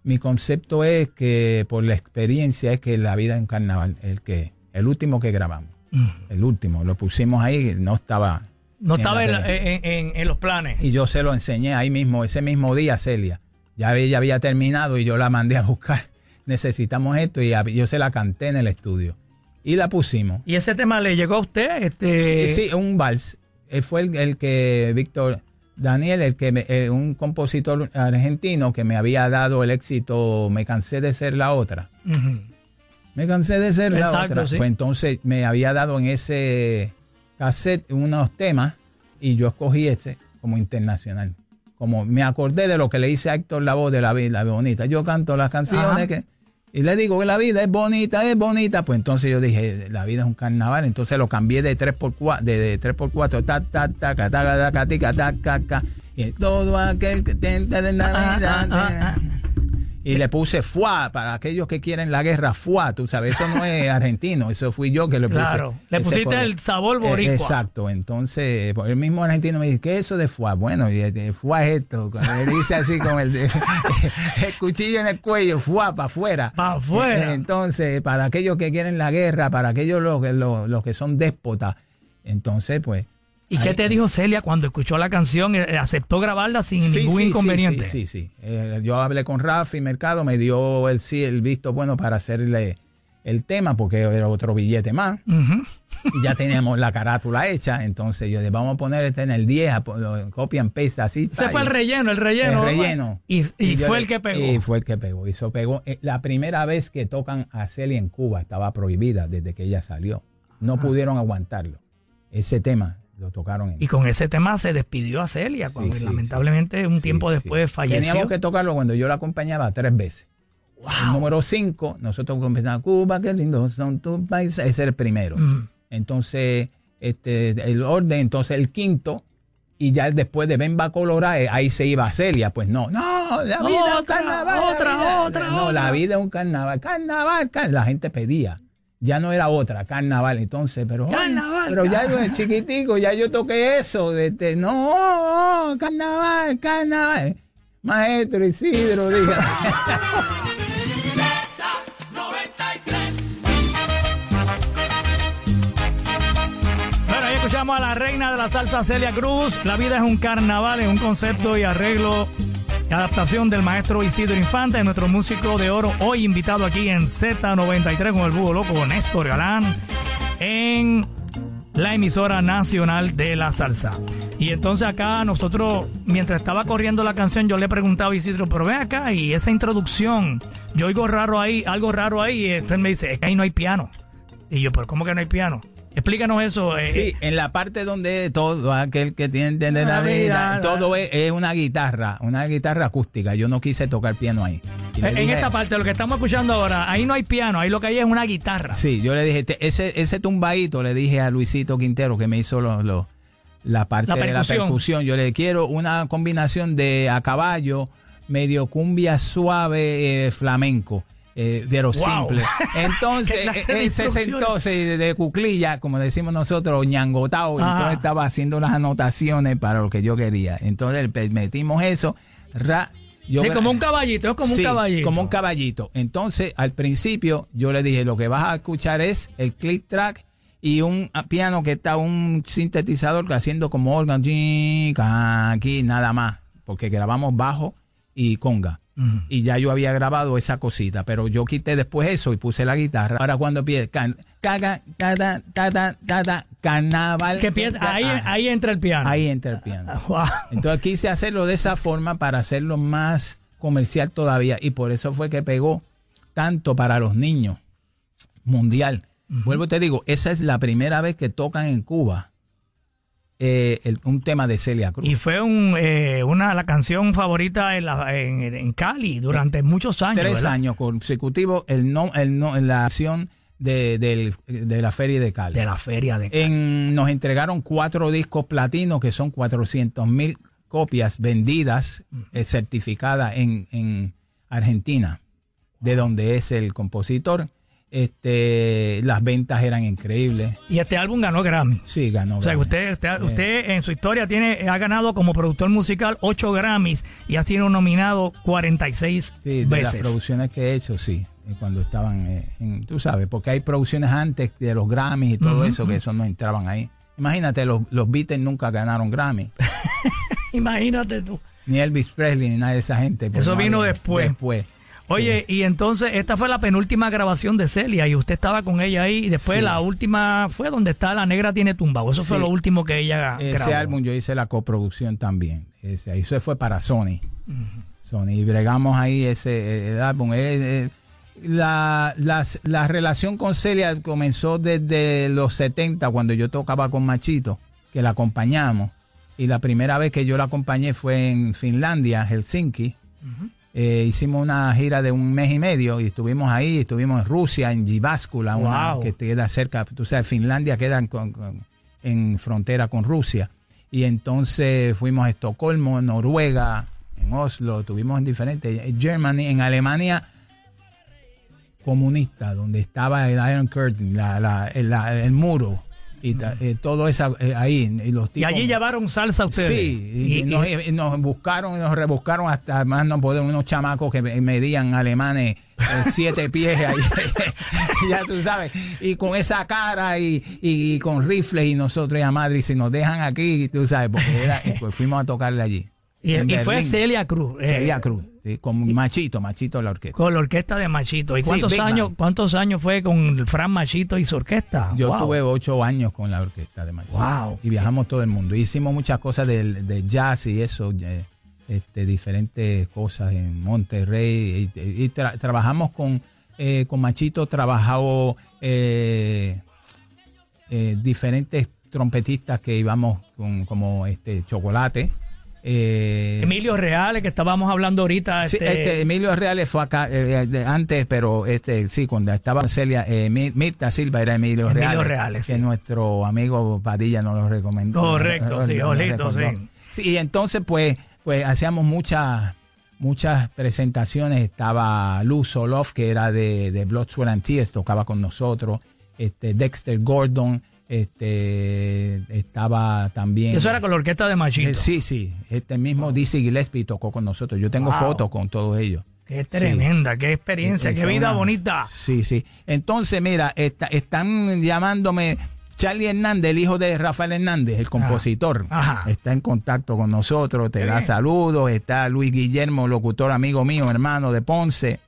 mi concepto es que por la experiencia es que la vida es un carnaval, el que el último que grabamos, el último, lo pusimos ahí, no estaba No en estaba la en, en- en- en los planes. y yo se lo enseñé ahí mismo, ese mismo día, Celia. Ya ella había terminado y yo la mandé a buscar. Necesitamos esto y yo se la canté en el estudio. Y la pusimos. ¿Y ese tema le llegó a usted? Este, sí, un vals. Él fue el, el que, Víctor Daniel, el que me- eh, un compositor argentino que me había dado el éxito Me cansé de ser la otra. Me cansé de ser la otra. sí. Pues entonces me había dado en ese cassette unos temas y yo escogí este como internacional. Como me acordé de lo que le hice a Héctor Lavoe de la vida bonita. Yo canto las canciones Ajá. que y le digo que la vida es bonita, es bonita. Pues entonces yo dije, la vida es un carnaval. Entonces lo cambié de 3x4, de, de 3x4, ta, ta, ta, ta, ta, ta, aquel que tenta de Navidad. Ah, ah, ah, Y le puse fuá para aquellos que quieren la guerra, fuá, tú sabes, eso no es argentino, eso fui yo que le puse. Claro, le pusiste color. el sabor Eh, boricua. exacto, entonces el mismo argentino me dice, ¿qué es eso de fuá? Bueno, y, eh, fuá es esto, cuando él dice así con el, el cuchillo en el cuello, fuá, para afuera. Pa' afuera. Eh, Entonces, para aquellos que quieren la guerra, para aquellos los, que- los, los que son déspotas, entonces pues... ¿Y qué te dijo Celia cuando escuchó la canción? ¿Aceptó grabarla sin Sí, ningún sí, inconveniente? Sí, sí, sí. Eh, yo hablé con Rafi Mercado, me dio el, sí, el visto bueno para hacerle el tema, porque era otro billete más. Y ya teníamos la carátula hecha, entonces yo dije, vamos a poner este en el 10, a po- lo- copia en pesa así. Ese fue el relleno, el relleno. el relleno. Y, fue le- el que pegó. Y fue el que pegó. Y eso pegó. Eh, La primera vez que tocan a Celia en Cuba estaba prohibida desde que ella salió. No pudieron aguantarlo. Ese tema lo tocaron. En, Y con ese tema se despidió a Celia, Sí, cuando sí, lamentablemente un tiempo después falleció. Teníamos que tocarlo cuando yo la acompañaba tres veces. El número cinco, nosotros comenzamos Cuba, qué lindo son tus países, ese era el primero. Mm. Entonces, este, el orden, entonces el quinto, y ya después de Bemba Colorado, ahí se iba a Celia. Pues no, no, la vida es un carnaval. otra, vida- otra, No, la vida es un carnaval, carnaval, car- la gente pedía. Ya no era otra, carnaval, entonces, pero, ay, Carnaval, pero ya carnaval. yo de chiquitico, ya yo toqué eso, de, de- no, carnaval, carnaval. Maestro Isidro, diga. Bueno, ahí escuchamos a la reina de la salsa Celia Cruz. La vida es un carnaval, es un concepto y arreglo adaptación del maestro Isidro Infante, nuestro músico de oro, hoy invitado aquí en Z93 con el búho loco Néstor Galán en la emisora nacional de la salsa. Y entonces acá nosotros, mientras estaba corriendo la canción, yo le preguntaba a Isidro, pero ven acá y esa introducción, yo oigo raro ahí, algo raro ahí, y entonces me dice, es que ahí no hay piano. Y yo, pero ¿cómo que no hay piano? Explícanos eso. eh, Sí, en la parte donde todo aquel que tiene de la vida, todo es, es una guitarra, una guitarra acústica. Yo no quise tocar piano ahí. En esta parte, lo que estamos escuchando ahora, ahí no hay piano, ahí lo que hay es una guitarra. Sí, yo le dije, te- ese, ese tumbadito le dije a Luisito Quintero que me hizo lo- lo- la parte La de la percusión. percusión. Yo le quiero una combinación de a caballo, medio cumbia suave, eh, flamenco. Eh, pero Wow. simple. Entonces, ¿Qué clase de él se sentó se- de, cuclilla, como decimos nosotros, ñangotao. Ajá. Entonces estaba haciendo las anotaciones para lo que yo quería. Entonces pe- metimos eso. ra- yo Sí, como un caballito, es como Sí, un caballito. Como un caballito. Entonces, al principio, yo le dije, lo que vas a escuchar es el click track y un ah, piano que está un sintetizador que haciendo como órgano, aquí, nada más, porque grabamos bajo y conga. Y ya yo había grabado esa cosita, pero yo quité después eso y puse la guitarra para cuando empiece can, caga, cada, tada, tada, carnaval. Que empieza, ahí, ahí entra el piano. Ahí entra el piano. Wow. Entonces quise hacerlo de esa forma para hacerlo más comercial todavía y por eso fue que pegó tanto para los niños mundial. Vuelvo y te digo, esa es la primera vez que tocan en Cuba eh, el- un tema de Celia Cruz. Y fue un, eh, una, la canción favorita en, la- en, en Cali durante muchos años. Tres ¿verdad? años consecutivos el no, el no, la acción de, del- de la Feria de Cali. De la feria de Cali. En- nos entregaron cuatro discos platinos que son 400 mil copias vendidas, eh, certificadas en, en Argentina, de donde es el compositor. Este, las ventas eran increíbles. Y este álbum ganó Grammy. Sí, ganó. O sea, que usted, usted, Eh, usted en su historia tiene, ha ganado como productor musical 8 Grammys y ha sido nominado 46 Sí, de las veces. producciones que he hecho, sí, eh, cuando estaban eh, en, tú sabes, porque hay producciones antes de los Grammys y todo eso, que eso no entraban ahí. Imagínate, los, los Beatles nunca ganaron Grammy. Imagínate tú. ni Elvis Presley, ni nada de esa gente. pues Eso no vino después. Después. Oye, y entonces esta fue la penúltima grabación de Celia y usted estaba con ella ahí y después Sí. la última fue donde está La Negra Tiene Tumbado. Eso fue lo último que ella Ese grabó. álbum yo hice la coproducción también. Ese, eso fue para Sony. Sony. Y bregamos ahí ese eh, el álbum. Eh, eh, la, las- la relación con Celia comenzó desde los 70, cuando yo tocaba con Machito, que la acompañamos. Y la primera vez que yo la acompañé fue en Finlandia, Helsinki. Eh, hicimos una gira de un mes y medio y estuvimos ahí, estuvimos en Rusia, en Jyväskylä, una Wow. que queda cerca, tú sabes, Finlandia queda en, con- con- en frontera con Rusia. Y entonces fuimos a Estocolmo, Noruega, en Oslo, estuvimos en diferentes, en Germany, en Alemania comunista, donde estaba el Iron Curtain, la- la- el, la- el muro, y ta- eh, todo eso eh, ahí. Y, los Y tipos- allí llevaron salsa ustedes. Sí, y, Y- nos, y- y nos buscaron y nos rebuscaron hasta más no poder unos chamacos que me- medían alemanes eh, siete pies ahí, ya tú sabes, y con esa cara y, y con rifles y nosotros ya madre, y si nos dejan aquí, tú sabes, porque era, y pues fuimos a tocarle allí. y- y fue. Celia Cruz. eh, Celia Cruz, sí, con Machito, Machito la orquesta. Con la orquesta de Machito. ¿Y cuántos años cuántos años fue con Fran Machito y su orquesta? Yo Wow. tuve ocho años con la orquesta de Machito. Wow. Y viajamos todo el mundo. Hicimos muchas cosas de, de jazz y eso, eh, este, diferentes cosas en Monterrey. Y, y tra- trabajamos con, eh, con Machito, trabajado eh, eh, diferentes trompetistas que íbamos con como este Chocolate. Eh, Emilio Reales, que estábamos hablando ahorita. Sí, este, este, Emilio Reales fue acá eh, de- antes, pero este sí, cuando estaba Celia, eh, Mi- Mirta Silva era Emilio, Emilio Reales, que sí. nuestro amigo Padilla nos lo recomendó. Correcto, sí, Nos lo Olito, recordó. sí. Sí, y entonces pues, pues hacíamos muchas muchas presentaciones. Estaba Luz Soloff, que era de, de Blood, Sweat and Tears, tocaba con nosotros. Este, Dexter Gordon, este, estaba también. Eso era con la orquesta de Machito. Eh, sí, sí. Este mismo Dizzy Gillespie tocó con nosotros. Yo tengo Wow. fotos con todos ellos. Qué tremenda, qué experiencia, Es qué vida una- bonita. Sí, sí. Entonces, mira, está- están llamándome Charlie Hernández, el hijo de Rafael Hernández, el compositor. Ajá. Está en contacto con nosotros, te Qué da bien. saludos. Está Luis Guillermo, locutor amigo mío, hermano de Ponce.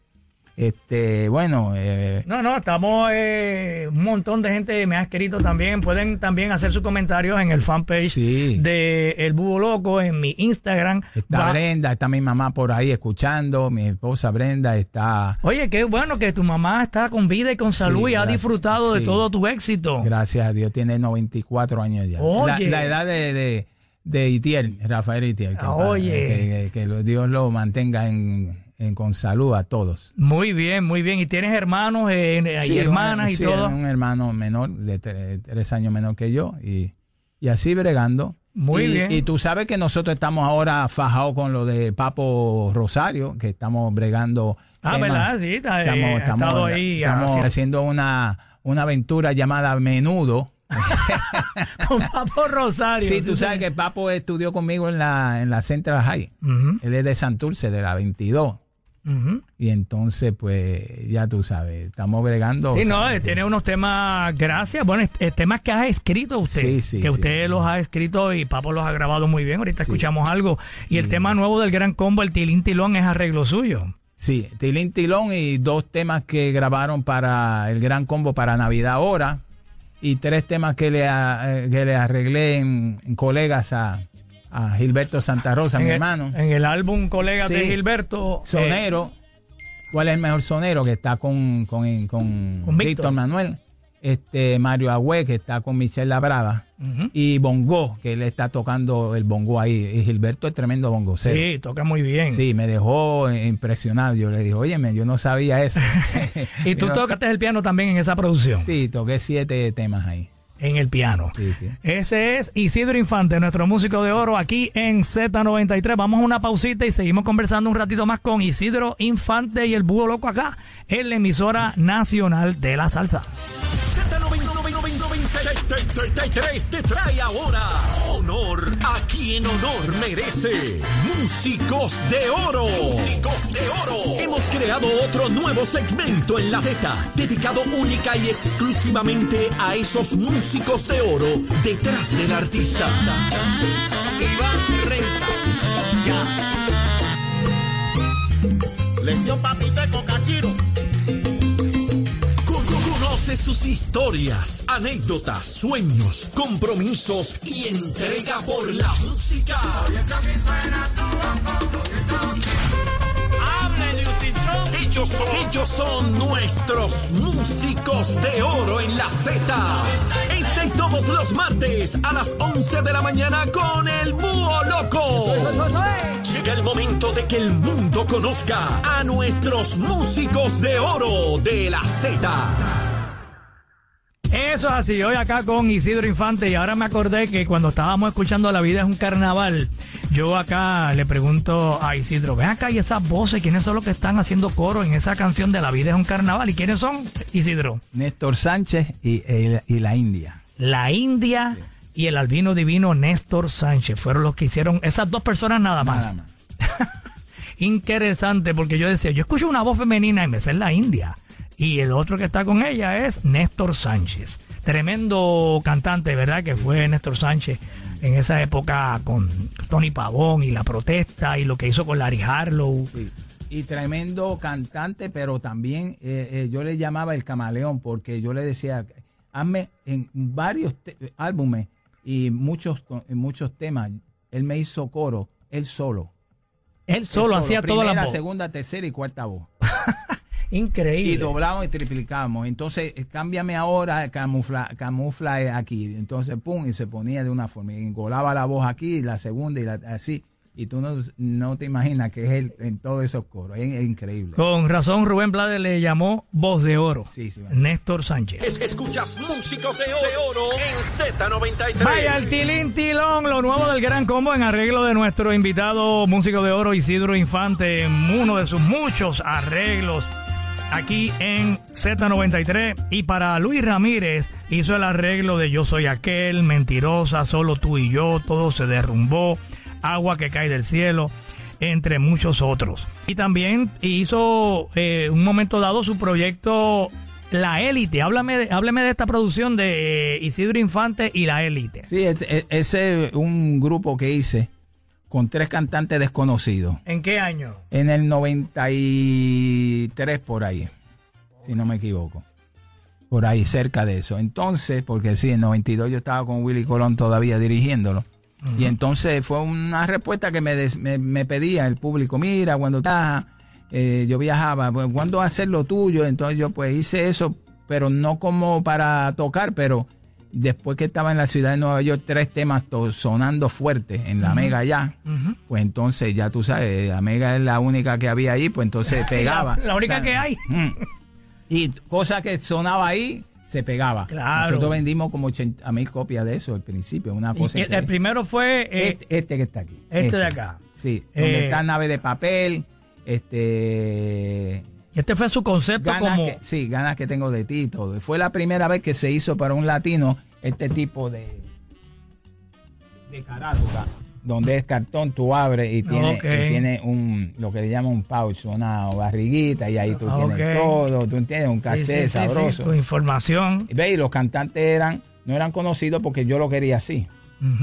Este, bueno, eh, No, no, estamos, eh, un montón de gente me ha escrito también. Pueden también hacer sus comentarios en el fanpage Sí. de El Búho Loco, en mi Instagram. está Va- Brenda, está mi mamá por ahí escuchando, mi esposa Brenda está... Oye, qué bueno que tu mamá está con vida y con salud Sí, y ha disfrutado de todo tu éxito. Gracias a Dios, tiene 94 años ya. Oye. La, la edad de, de, de Itiel, Rafael Itiel. Que, Oye. que, que- que Dios lo mantenga en, en- con salud a todos. Muy bien, muy bien. ¿Y tienes hermanos eh, y Sí, hermanas un- y sí, todo? Un hermano menor, de tre- tres años menor que yo, y, y así bregando. Muy Y- bien. Y tú sabes que nosotros estamos ahora fajados con lo de Papo Rosario, que estamos bregando. Ah, temas. ¿verdad? Sí, está, eh, ha estado ahí estamos haciendo- haciendo una, una aventura llamada Menudo. Con Papo Rosario. Sí, tú sabes que Papo estudió conmigo en la, en la Central High. Él es de Santurce, de la 22. Y entonces, pues, ya tú sabes, estamos bregando. Sí, no, tiene unos temas, gracias. Bueno, temas que ha escrito usted. Sí, sí, Que usted los ha escrito y Papo los ha grabado muy bien. Ahorita escuchamos algo. Y el tema nuevo del Gran Combo, el Tilín Tilón, es arreglo suyo. Sí, Tilín Tilón y dos temas que grabaron para el Gran Combo para Navidad ahora. Y tres temas que le, a- eh, que le arreglé en, en colegas a, a Gilberto Santa Rosa, en mi el, hermano. En el álbum Colega de. Gilberto. eh, Sonero. ¿Cuál es el mejor sonero? Que está con, con, con, Con Víctor. Manuel. Este Mario Agüe, que está con Michelle Labrava. ujú. Y Bongo, que él está tocando el bongo ahí. Y Gilberto es tremendo bongo. Sí, toca muy bien. Sí, me dejó impresionado. Yo le dije, óyeme, yo no sabía eso. Y tú tocaste el piano también en esa producción. Sí, toqué siete temas ahí. En el piano. Sí, sí. Ese es Isidro Infante, nuestro músico de oro aquí en Z93. Vamos a una pausita y seguimos conversando un ratito más con Isidro Infante y el Búho Loco acá en la emisora nacional de la salsa. Z93 te trae ahora honor a quien honor merece. Músicos de oro. Músicos de oro. Hemos creado otro nuevo segmento en la Z, dedicado única y exclusivamente a esos músicos de oro detrás del artista. Iván Renta. Conoce sus historias, anécdotas, sueños, compromisos y entrega por la música. Ellos son, ellos son nuestros músicos de oro en la Z. Este y todos los martes a las 11 de la mañana con el Búho Loco. Llega el momento de que el mundo conozca a nuestros músicos de oro de la Z. Eso es así, hoy acá con Isidro Infante y ahora me acordé que cuando estábamos escuchando La vida es un carnaval, yo acá le pregunto a Isidro, ven acá y esas voces, ¿quiénes son los que están haciendo coro en esa canción de La vida es un carnaval? ¿Y quiénes son, Isidro? Néstor Sánchez y, y- y la India. La India y el albino divino Néstor Sánchez fueron los que hicieron esas dos personas nada más. Nada más. Interesante, porque yo decía, yo escucho una voz femenina y me sé la India. Y el otro que está con ella es Néstor Sánchez. Tremendo cantante, ¿verdad? Que fue Néstor Sánchez en esa época con Tony Pavón y la protesta y lo que hizo con Larry Harlow. Sí. Y tremendo cantante, pero también eh, eh, yo le llamaba el camaleón porque yo le decía, hazme en varios álbumes y muchos, en muchos temas, él me hizo coro, él solo. Él Él solo hacía toda la voz. segunda, tercera y cuarta voz. Increíble. Y doblábamos y triplicábamos. Entonces, eh, cámbiame ahora, camufla, camufla eh, aquí. Entonces, pum, y se ponía de una forma. Y engolaba la voz aquí, la segunda y la, así. Y tú no, no te imaginas que es él en todos esos coros. Es, es increíble. Con razón, Rubén Blades le llamó Voz de Oro. Sí, sí, bueno. Néstor Sánchez. Es- escuchas músicos de oro en Z93. Vaya el tilín tilón, lo nuevo del Gran Combo en arreglo de nuestro invitado músico de oro Isidro Infante, en uno de sus muchos arreglos aquí en Z93. Y para Luis Ramírez hizo el arreglo de Yo Soy Aquel, Mentirosa, Solo tú y yo, Todo se derrumbó, Agua que cae del cielo entre muchos otros. Y también hizo eh, un momento dado su proyecto La Élite. Háblame, hábleme de esta producción de eh, Isidro Infante y La Élite. Sí, es- es- ese es un grupo que hice con tres cantantes desconocidos. ¿En qué año? En el 93 por ahí, si no me equivoco. Por ahí, cerca de eso. Entonces, porque sí, en 92 yo estaba con Willy Colón todavía dirigiéndolo. Y entonces fue una respuesta que me, des- me, me pedía el público, mira, cuando estás, eh, yo viajaba, ¿cuándo hacer lo tuyo? Entonces yo pues hice eso, pero no como para tocar, pero después que estaba en la ciudad de Nueva York, tres temas sonando fuerte en la Mega ya, pues entonces ya tú sabes, la Mega es la única que había ahí, pues entonces pegaba. La, la única que hay. Mm. Y cosa que sonaba ahí, se pegaba. Claro. Nosotros vendimos como 80 mil copias de eso al principio, una Y cosa el, increíble. primero fue eh, este, este que está aquí. este de acá. Sí, donde Eh, está nave de papel, este... y este fue su concepto Ganas como que, sí, ganas que tengo de ti y todo. Fue la primera vez que se hizo para un latino este tipo de, de carátula, donde es cartón, tú abres y tiene, y tiene un, lo que le llaman un pouch, una barriguita, y ahí tú Ah, tienes todo, tú tienes un caché sí, sí, sí, sabroso. tu información. Y ve, y los cantantes eran, no eran conocidos porque yo lo quería así,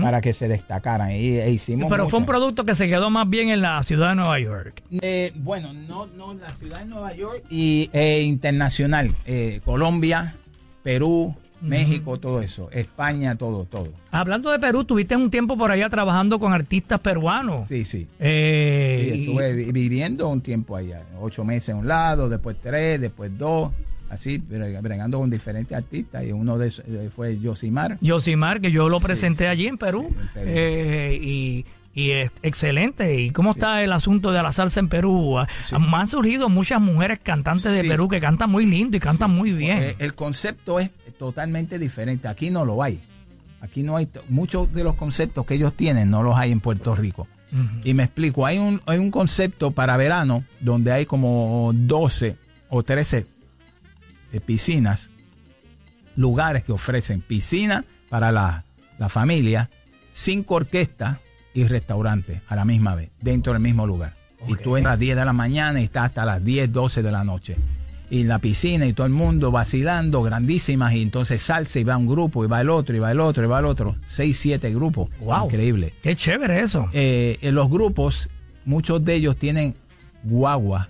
Para que se destacaran. Y, e hicimos Pero fue un producto que se quedó más bien en la ciudad de Nueva York. Eh, bueno, no, no, la ciudad de Nueva York y eh, internacional, eh, Colombia, Perú, México, todo eso, España, todo, todo. Hablando de Perú, tuviste un tiempo por allá trabajando con artistas peruanos. Sí, sí. Eh, Sí, estuve vi- viviendo un tiempo allá, ocho meses en un lado, después tres, después dos, así, bre- bregando con diferentes artistas y uno de esos eh, fue Josimar. Yosimar, que yo lo presenté sí, allí en Perú. sí, en Perú. Eh, y, y es excelente. ¿Y cómo está el asunto de la salsa en Perú? Ah, Han surgido muchas mujeres cantantes de. Perú que cantan muy lindo y cantan muy bien. Eh, el concepto es totalmente diferente. Aquí no lo hay. Aquí no hay. Muchos de los conceptos que ellos tienen no los hay en Puerto Rico. Y me explico. Hay un, hay un concepto para verano donde hay como 12 o 13 eh, piscinas, lugares que ofrecen piscina para la, la familia, cinco orquestas y restaurantes a la misma vez, dentro del mismo lugar. Y tú entras a las 10 de la mañana y estás hasta las 10, 12 de la noche. Y la piscina y todo el mundo vacilando, grandísimas, y entonces salsa y va un grupo, y va el otro, y va el otro, y va el otro. Seis, siete grupos. Wow. Increíble. Qué chévere eso. Eh, en los grupos, muchos de ellos tienen guagua,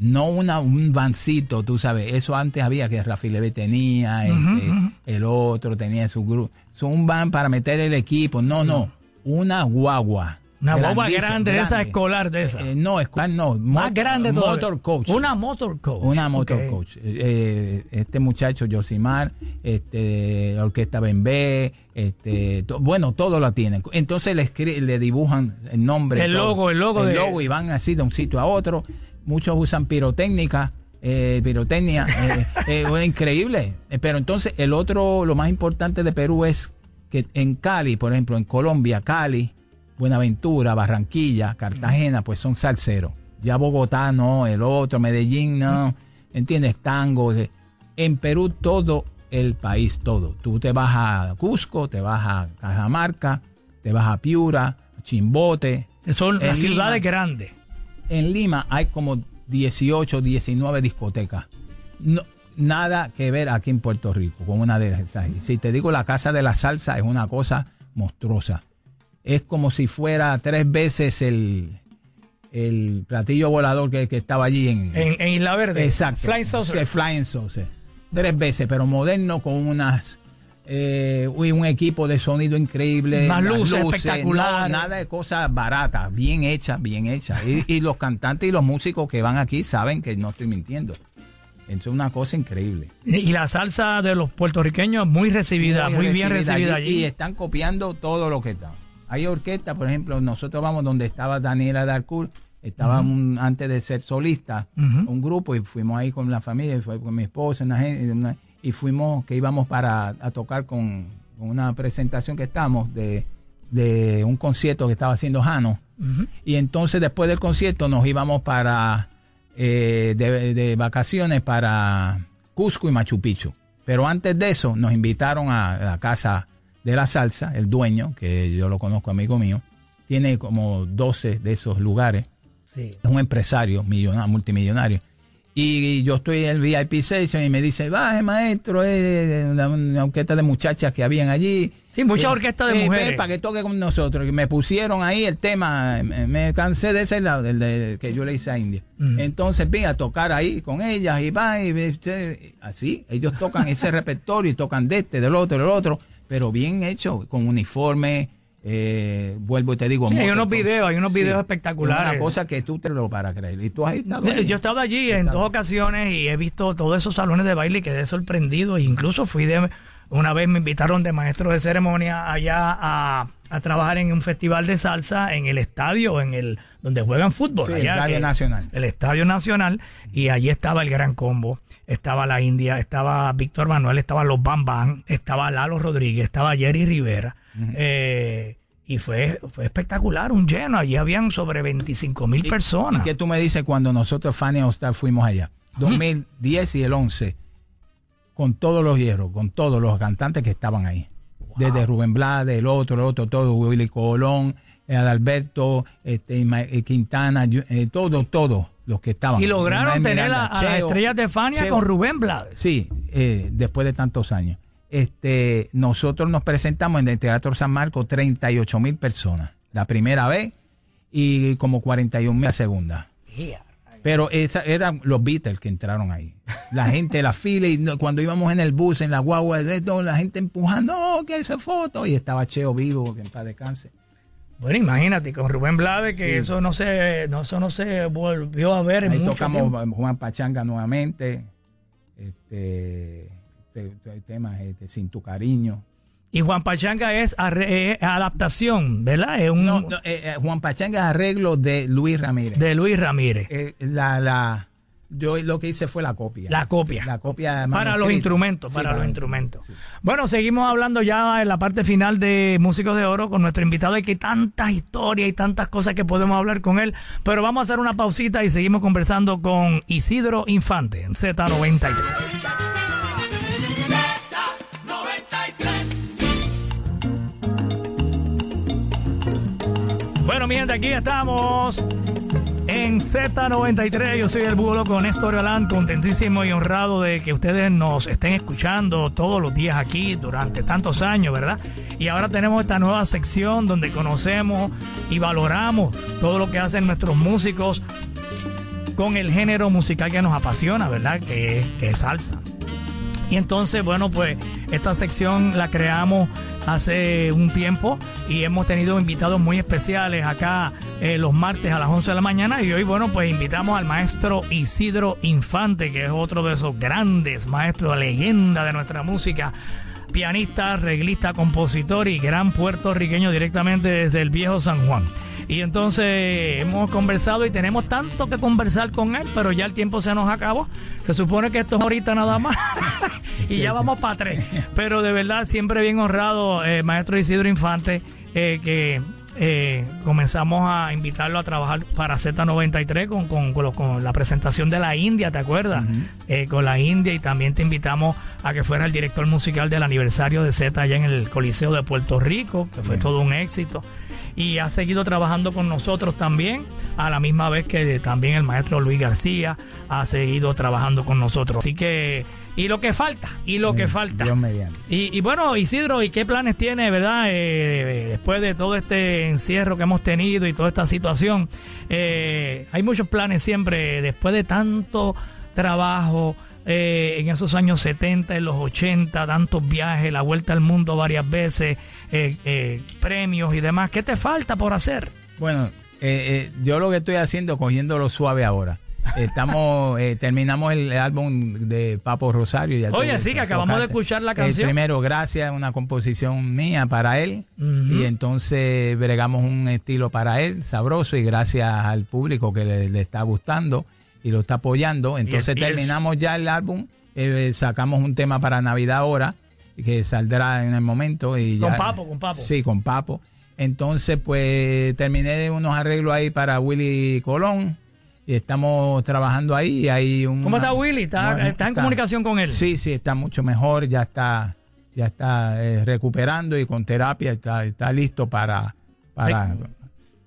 no una, un vancito, tú sabes. Eso antes había que Rafi Leve tenía, este, el otro tenía su grupo. Son un van para meter el equipo. No, no, una guagua. Una Grandísima, grande, de esa escolar de esa. Eh, no, escolar no. Más motor- grande todavía. Motor coach. Una motor coach. Una motor coach. Eh, este muchacho, Josimar, este, la orquesta Bembé, este, to- bueno, todo lo tienen. Entonces le, le dibujan el nombre. El todo. logo, el logo de- logo y van así de un sitio a otro. Muchos usan pirotécnica, eh, pirotecnia, eh, eh, es increíble. Eh, Pero entonces el otro, lo más importante de Perú es que en Cali, por ejemplo, en Colombia, Cali, Buenaventura, Barranquilla, Cartagena, pues son salseros. Ya Bogotá no, el otro, Medellín no, ¿entiendes? Tango. En Perú todo el país, todo. Tú te vas a Cusco, te vas a Cajamarca, te vas a Piura, Chimbote. Son las ciudades grandes. En Lima hay como 18, 19 discotecas. No, nada que ver aquí en Puerto Rico con una de esas. Si te digo, la Casa de la Salsa es una cosa monstruosa. Es como si fuera tres veces el, el platillo volador que, que estaba allí en, En, en Isla Verde. Exacto. Flying Saucer. Flying Saucer. Tres veces, pero moderno con unas eh, un equipo de sonido increíble. Las luces espectaculares. no, nada de cosas baratas, bien hechas, bien hechas. Y, y los cantantes y los músicos que van aquí saben que no estoy mintiendo. Es una cosa increíble. Y la salsa de los puertorriqueños muy recibida, muy, bien recibida allí. Y están copiando todo lo que está. Hay orquestas, por ejemplo, nosotros vamos donde estaba Daniela Darcourt, estaba un- antes de ser solista, un grupo, y fuimos ahí con la familia, fue con mi esposa, una gente, una- y fuimos, que íbamos para a tocar con, con una presentación que estamos de, de un concierto que estaba haciendo Jano. Y entonces después del concierto nos íbamos para eh, de, de vacaciones para Cusco y Machu Picchu. Pero antes de eso nos invitaron a la casa de la salsa, el dueño, que yo lo conozco, amigo mío, tiene como 12 de esos lugares, Sí. es un empresario millona- multimillonario. Y yo estoy en el VIP session y me dice, baje maestro, es una, una orquesta de muchachas que habían allí. Sí, mucha Eh, orquesta de eh, mujeres. ven para que toque con nosotros. Y me pusieron ahí el tema, me, me cansé de ese lado, del de- que yo le hice a India. Ujú. Entonces vine a tocar ahí con ellas y va y así. Ellos tocan ese repertorio y tocan de este, del otro, del otro, pero bien hecho, con uniforme. Eh, vuelvo y te digo, Sí, hay unos videos, hay unos videos Es espectaculares. Una cosa que tú te lo para creer. Y tú has estado ahí. Yo he estado allí en dos ocasiones y he visto todos esos salones de baile y quedé sorprendido. E incluso fui de. Una vez me invitaron de maestro de ceremonia allá a, a trabajar en un festival de salsa en el estadio, en el donde juegan fútbol. Sí, el allá, Estadio que- Nacional. El Estadio Nacional. Y allí estaba el Gran Combo, estaba la India, estaba Víctor Manuel, estaba los Bam Bam, estaba Lalo Rodríguez, estaba Jerry Rivera. Eh, y fue, fue espectacular, un lleno. Allí habían sobre 25 mil personas. ¿Y qué tú me dices cuando nosotros, Fanny All Star, fuimos allá? 2010 y el 11, con todos los hierros, con todos los cantantes que estaban ahí. Desde Rubén Blades, el otro, el otro, todo, Willy Colón, eh, Adalberto, este, eh, Quintana, eh, todos, todos los que estaban. Y lograron tener Miranda, a, las estrellas de Fania Cheo. con Rubén Blades. Sí, eh, después de tantos años. Este, nosotros nos presentamos en el Teatro San Marcos 38 mil personas la primera vez y como 41 mil la segunda. Yeah. Pero esa, eran los Beatles que entraron ahí. La gente, la fila, y cuando íbamos en el bus, en la guagua, de la gente empujando, oh, que esa foto. Y estaba Cheo vivo, que en paz descanse. Bueno, imagínate, con Rubén Blades, que Sí. eso no se, no, eso no se volvió a ver en Ahí mucho tocamos tiempo. Juan Pachanga nuevamente. Este, te- te- temas este, Sin tu cariño. Y Juan Pachanga es arre- eh, adaptación, ¿verdad? Es un No, no, eh, eh, Juan Pachanga es arreglo de Luis Ramírez. de Luis Ramírez. Eh, la, la, yo lo que hice fue la copia. La copia. La copia para los instrumentos, Sí, para los instrumentos. sí. Bueno, seguimos hablando ya en la parte final de Músicos de Oro con nuestro invitado. Hay que tantas historias y tantas cosas que podemos hablar con él, pero vamos a hacer una pausita y seguimos conversando con Isidro Infante en Z93. Bueno, mi aquí estamos en Z93. Yo soy el Búho con Néstor contentísimo y honrado de que ustedes nos estén escuchando todos los días aquí durante tantos años, ¿verdad? Y ahora tenemos esta nueva sección donde conocemos y valoramos todo lo que hacen nuestros músicos con el género musical que nos apasiona, ¿verdad? Que, que es salsa. Y entonces, bueno, pues esta sección la creamos hace un tiempo y hemos tenido invitados muy especiales acá eh, los martes a las 11 de la mañana y hoy, bueno, pues invitamos al maestro Isidro Infante, que es otro de esos grandes maestros, leyenda de nuestra música, pianista, arreglista, compositor y gran puertorriqueño directamente desde el viejo San Juan. Y entonces hemos conversado y tenemos tanto que conversar con él, pero ya el tiempo se nos acabó. Se supone que esto es ahorita nada más y ya vamos para tres. Pero de verdad, siempre bien honrado, eh, maestro Isidro Infante, eh, que eh, comenzamos a invitarlo a trabajar para Z93 con, con, con la presentación de la India, ¿te acuerdas? Eh, con la India y también te invitamos a que fuera el director musical del aniversario de Z allá en el Coliseo de Puerto Rico, que fue Bien. todo un éxito. Y ha seguido trabajando con nosotros también, a la misma vez que también el maestro Luis García ha seguido trabajando con nosotros. Así que, y lo que falta, y lo que falta. Dios mediante. Y, y bueno, Isidro, ¿y qué planes tiene, verdad? Eh, después de todo este encierro que hemos tenido y toda esta situación, eh, hay muchos planes siempre, después de tanto trabajo eh, en esos años 70, en los 80, tantos viajes, la vuelta al mundo varias veces, eh, eh, premios y demás. ¿Qué te falta por hacer? Bueno, eh, eh, yo lo que estoy haciendo, cogiéndolo suave ahora. Estamos, eh, terminamos el álbum de Papo Rosario. Ya Oye, sí, que acabamos de escuchar la Eh, canción. primero, gracias, una composición mía para él. Y entonces bregamos un estilo para él, sabroso, y gracias al público que le, le está gustando y lo está apoyando. Entonces y terminamos ya el álbum, sacamos un tema para Navidad ahora, que saldrá en el momento. Y Con Papo, con Papo. Sí, con Papo. Entonces, pues terminé unos arreglos ahí para Willy Colón. Y estamos trabajando ahí. Hay un, ¿Cómo está Willy? ¿Está, está en comunicación con él? Sí, sí, está mucho mejor. Ya está, ya está eh, recuperando y con terapia está, está listo para, para,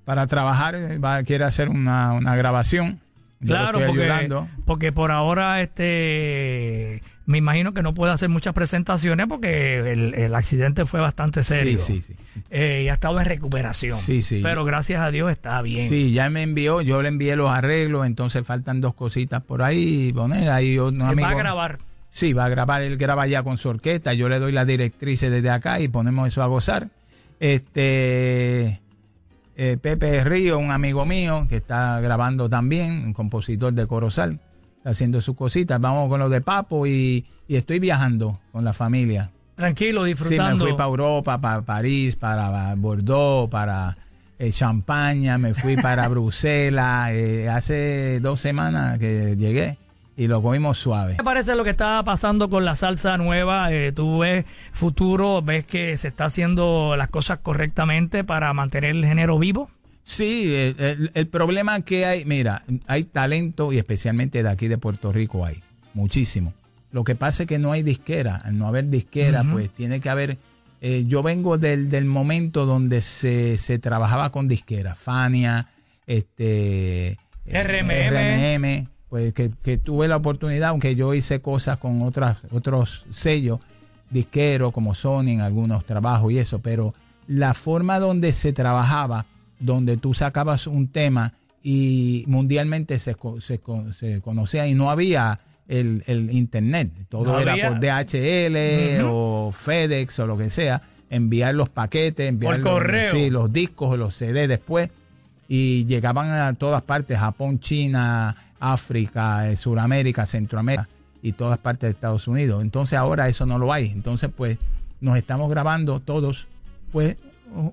para trabajar. Va, quiere hacer una, una grabación. Yo Claro, porque, porque por ahora este me imagino que no puede hacer muchas presentaciones porque el, el accidente fue bastante serio. Sí, sí, sí. Eh, y ha estado en recuperación. Sí, sí. Pero gracias a Dios está bien. Sí, ya me envió, yo le envié los arreglos, entonces faltan dos cositas por ahí, poner ahí un amigo. va a grabar. Sí, va a grabar, él graba ya con su orquesta, yo le doy las directrices desde acá y ponemos eso a gozar. Este eh, Pepe Río, un amigo mío que está grabando también, un compositor de Corozal, está haciendo sus cositas. Vamos con lo de Papo y, y estoy viajando con la familia. Tranquilo, Sí, me disfrutando. fui para Europa, para París, para Bordeaux, para eh, Champaña, me fui para Bruselas. eh, hace dos semanas que llegué y lo comimos suave. ¿Qué te parece lo que está pasando con la salsa nueva? Eh, tú ves futuro, ves que se está haciendo las cosas correctamente para mantener el género vivo. Sí, el, el- problema que hay, mira, hay talento y especialmente de aquí de Puerto Rico hay muchísimo. Lo que pasa es que no hay disquera. Al no haber disquera, pues tiene que haber. eh, yo vengo del, del momento donde se, se trabajaba con disquera, Fania, este, eh, RMM. RMM, pues que, que tuve la oportunidad, aunque yo hice cosas con otras, otros sellos disqueros como Sony en algunos trabajos y eso, pero la forma donde se trabajaba, donde tú sacabas un tema y mundialmente se, se, se conocía y no había el, el internet, todo No era había- por DHL o FedEx o lo que sea, enviar los paquetes, enviar los, correo. sí, los discos o los CD después y llegaban a todas partes, Japón, China, África, eh, Suramérica, Centroamérica y todas partes de Estados Unidos. Entonces ahora eso no lo hay. Entonces pues nos estamos grabando todos, pues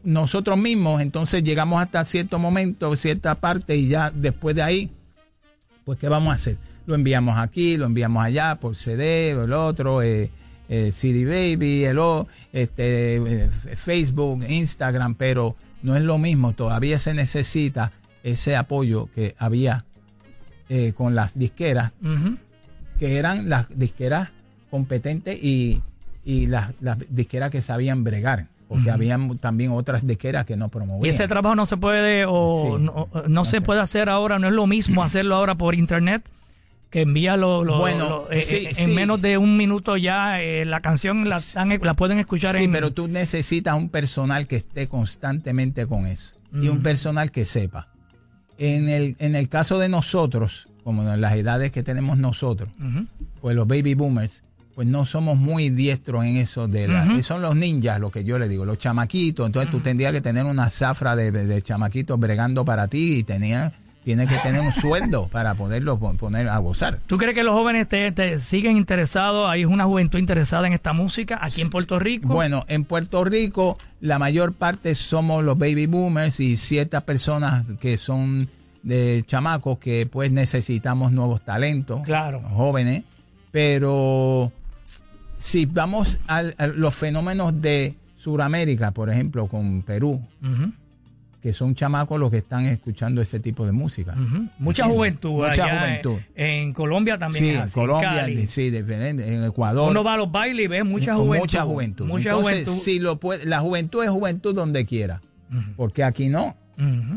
nosotros mismos, entonces llegamos hasta cierto momento, cierta parte y ya después de ahí, pues ¿qué vamos a hacer? Lo enviamos aquí, lo enviamos allá por CD, el otro, eh, eh, CD Baby, el o, este, eh, Facebook, Instagram, pero no es lo mismo, todavía se necesita ese apoyo que había eh, con las disqueras, que eran las disqueras competentes y, y las, las disqueras que sabían bregar, porque Ujú. habían también otras disqueras que no Y promovían. ese trabajo no se puede o Sí. no, no se sé. puede hacer ahora, no es lo mismo hacerlo ahora por internet que envía lo, lo- Bueno, lo- eh, sí, eh, en menos de un minuto ya eh, la canción la, pueden escuchar Sí, en pero tú necesitas un personal que esté constantemente con eso y un personal que sepa. En el, en el caso de nosotros, como en las edades que tenemos nosotros, pues los baby boomers, pues no somos muy diestros en eso de la, son los ninjas, lo que yo le digo, los chamaquitos. Entonces tú tendrías que tener una zafra de, de chamaquitos bregando para ti y tenía, tienes que tener un sueldo para poderlo pon- poner a gozar. ¿Tú crees que los jóvenes te, te siguen interesados? ¿Hay una juventud interesada en esta música aquí en Puerto Rico? Bueno, en Puerto Rico la mayor parte somos los baby boomers y ciertas personas que son de chamacos que pues necesitamos nuevos talentos, Claro. jóvenes, pero si vamos a los fenómenos de Sudamérica, por ejemplo, con Perú, que son chamacos los que están escuchando este tipo de música. Mucha juventud. Mucha allá juventud. En, en Colombia también. Sí, es así, Colombia, Cali. sí, diferente, en Ecuador. Uno va a los bailes y ve mucha juventud. Mucha juventud. Mucha Entonces, juventud. si lo puede, la juventud es juventud donde quiera, porque aquí no.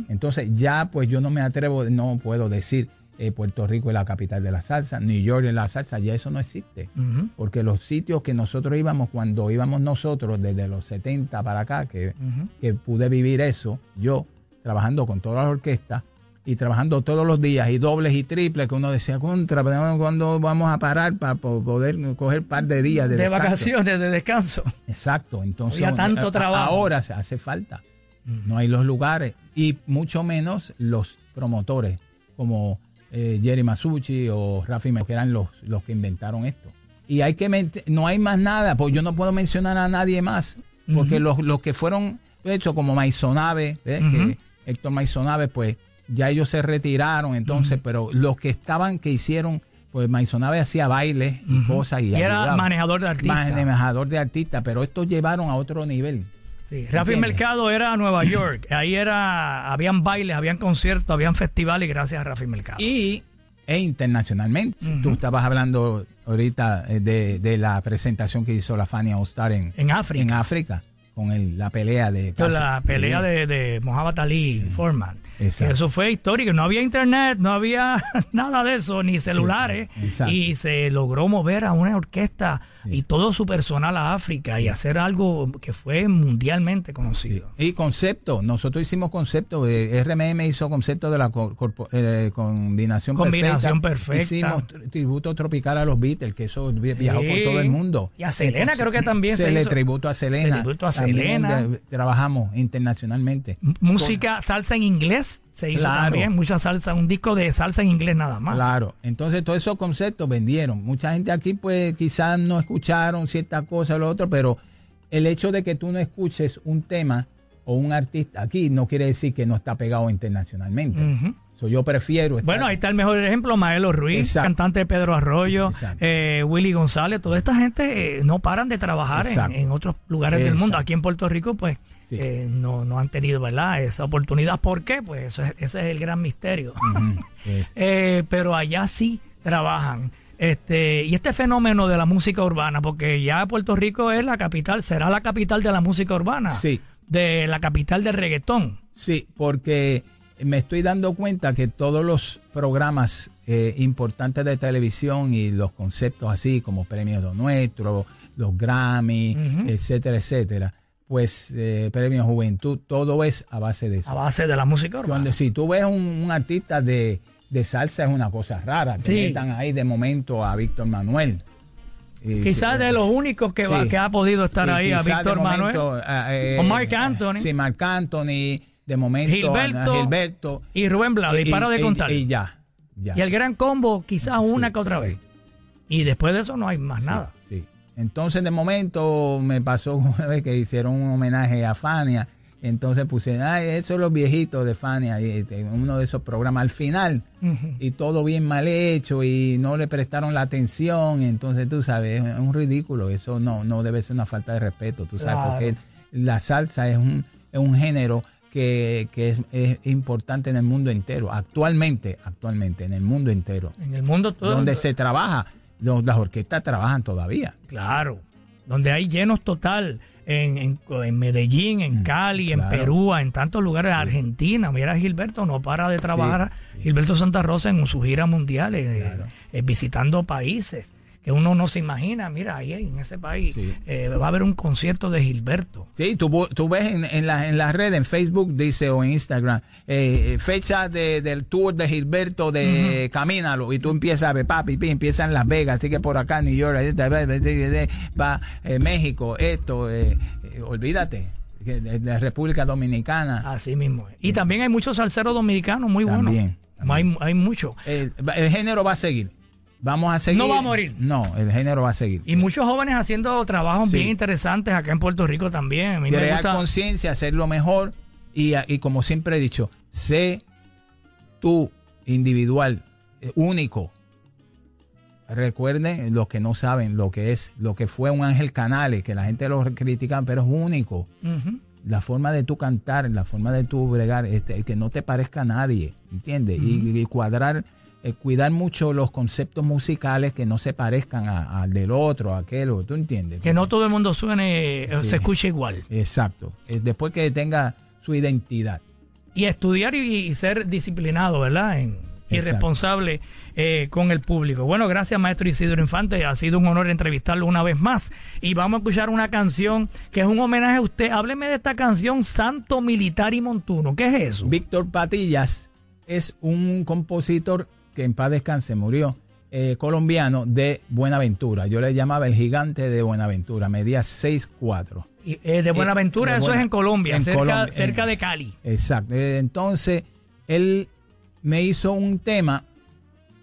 Entonces ya pues yo no me atrevo, no puedo decir eh, Puerto Rico es la capital de la salsa, New York es la salsa, ya eso no existe. Porque los sitios que nosotros íbamos, cuando íbamos nosotros desde los 70 para acá, que, que pude vivir eso, yo trabajando con todas las orquestas y trabajando todos los días y dobles y triples, que uno decía, contra, pero ¿cuándo vamos a parar para po- poder coger un par de días de, De descanso?". vacaciones, de descanso. Exacto, entonces Había tanto trabajo. ahora se hace falta. No hay los lugares y mucho menos los promotores como eh, Jerry Masucci o Rafi que eran los, los que inventaron esto. Y hay que no hay más nada, pues yo no puedo mencionar a nadie más, porque los, los que fueron hechos como Maisonave, ¿ves? Ujú. que Héctor Maisonave, pues ya ellos se retiraron, entonces, pero los que estaban, que hicieron, pues Maisonave hacía bailes y cosas y, Y era manejador de artistas. Manejador de artistas, pero estos llevaron a otro nivel. Sí, Rafi. Mercado era Nueva York. Ahí era, habían bailes, habían conciertos, habían festivales gracias a Rafi Mercado. y e internacionalmente. Ujú. Tú estabas hablando ahorita eh, de, de la presentación que hizo la Fania All Star en, en África. en África con el- la pelea de Con la pelea de, de Mohamed Ali Foreman. Exacto. Eso fue histórico. No había internet, no había nada de eso, ni celulares. y se logró mover a una orquesta y todo su personal a África y hacer algo que fue mundialmente Sí. conocido. Y concepto, nosotros hicimos concepto, eh, RMM hizo concepto de la cor- corpo- eh, combinación, Combinación perfecta. perfecta. Hicimos tri- tributo tropical a los Beatles, que eso vi- viajó por todo el mundo. Y a Selena creo que también se se le hizo. tributo a Selena. tributo a Selena. trabajamos internacionalmente. Música, salsa en inglés se hizo Claro. también. Mucha salsa, un disco de salsa en inglés nada más. Claro, entonces todos esos conceptos vendieron. Mucha gente aquí pues quizás no escucharon ciertas cosas o lo otro, pero el hecho de que tú no escuches un tema o un artista aquí no quiere decir que no está pegado internacionalmente. So, yo prefiero estar- Bueno, ahí está el mejor ejemplo, Maelo Ruiz, Exacto. cantante Pedro Arroyo, eh, Willy González, toda esta gente eh, no paran de trabajar en, en otros lugares del mundo. Aquí en Puerto Rico, pues, Sí. eh, no, no han tenido, ¿verdad?, esa oportunidad. ¿Por qué? Pues eso es- ese es el gran misterio. Eh, pero allá sí trabajan. Este, y este fenómeno de la música urbana, porque ya Puerto Rico es la capital, será la capital de la música urbana, Sí. de la capital del reggaetón. Sí, porque me estoy dando cuenta que todos los programas eh, importantes de televisión y los conceptos así como Premios de Nuestro, los Grammy, etcétera, etcétera, pues eh, Premios Juventud, todo es a base de A eso. base de la música urbana. Cuando si tú ves un, un artista de, de salsa es una cosa rara, que Sí. metan ahí de momento a Víctor Manuel. Y Quizás de los únicos que, va- que ha podido estar y ahí a Víctor Manuel. eh, O Marc Anthony. Sí, Marc Anthony, de momento Gilberto, Gilberto. y Rubén Blades, y, para de contar. Y, Y, ya, ya. el gran combo, quizás Sí, una que otra sí. vez. Y después de eso no hay más Sí, nada. Sí. Entonces, de momento, me pasó una vez que hicieron un homenaje a Fania. Entonces puse, ay, esos son los viejitos de Fania. Y este, uno de esos programas al final. Y todo bien mal hecho y no le prestaron la atención. Entonces, tú sabes, es un ridículo. Eso no, no debe ser una falta de respeto. Tú sabes, Claro. porque la salsa es un, es un género que, que es, es importante en el mundo entero. Actualmente, actualmente, en el mundo entero. En el mundo todo. Donde se trabaja, lo- las orquestas trabajan todavía. Claro. Donde hay llenos total. En, en, en Medellín, en Mm, Cali, en. Perú, en tantos lugares, Argentina. Mira, Gilberto no para de trabajar. Gilberto Santa Rosa en su gira mundial, eh, eh, visitando países que uno no se imagina. Mira, ahí en ese país Sí. eh, va a haber un concierto de Gilberto. Sí, tú, tú ves en, en, la, en las redes, en Facebook, dice, o en Instagram, eh, fecha de, del tour de Gilberto de Camínalo, y tú empiezas a ver, papi, pi, empieza en Las Vegas, así que por acá, New York, va eh, México, esto, olvídate, de, de República Dominicana. Así mismo. Y también hay muchos salseros dominicanos muy buenos. También, Hay, hay muchos. El, el género va a seguir. Vamos a seguir. No va a morir. No, el género va a seguir. Y muchos jóvenes haciendo trabajos Sí. bien interesantes acá en Puerto Rico también. A mí me crear gusta. conciencia, hacerlo mejor y, y como siempre he dicho, sé tú individual, eh, único. Recuerden los que no saben lo que es, lo que fue un Ángel Canales, que la gente lo critica, pero es único. La forma de tu cantar, la forma de tu bregar, este, que no te parezca a nadie, ¿entiendes? y, y cuadrar, eh, cuidar mucho los conceptos musicales que no se parezcan al del otro, a aquel, o- ¿tú entiendes? Que no todo el mundo suene, eh, Sí. se escuche igual. Exacto. Eh, Después que tenga su identidad. Y estudiar y, y ser disciplinado, ¿verdad? En- y Exacto. responsable eh, con el público. Bueno, gracias, maestro Isidro Infante. Ha sido un honor entrevistarlo una vez más. Y vamos a escuchar una canción que es un homenaje a usted. Hábleme de esta canción, Santo Militar y Montuno. ¿Qué es eso? Víctor Patillas es un compositor que en paz descanse murió, eh, colombiano de Buenaventura. Yo le llamaba el gigante de Buenaventura, medía 6'4". Y, eh, de Buenaventura, de eso Buena- es en Colombia, en cerca, Colombia, cerca en- de Cali. Exacto. Eh, Entonces, él me hizo un tema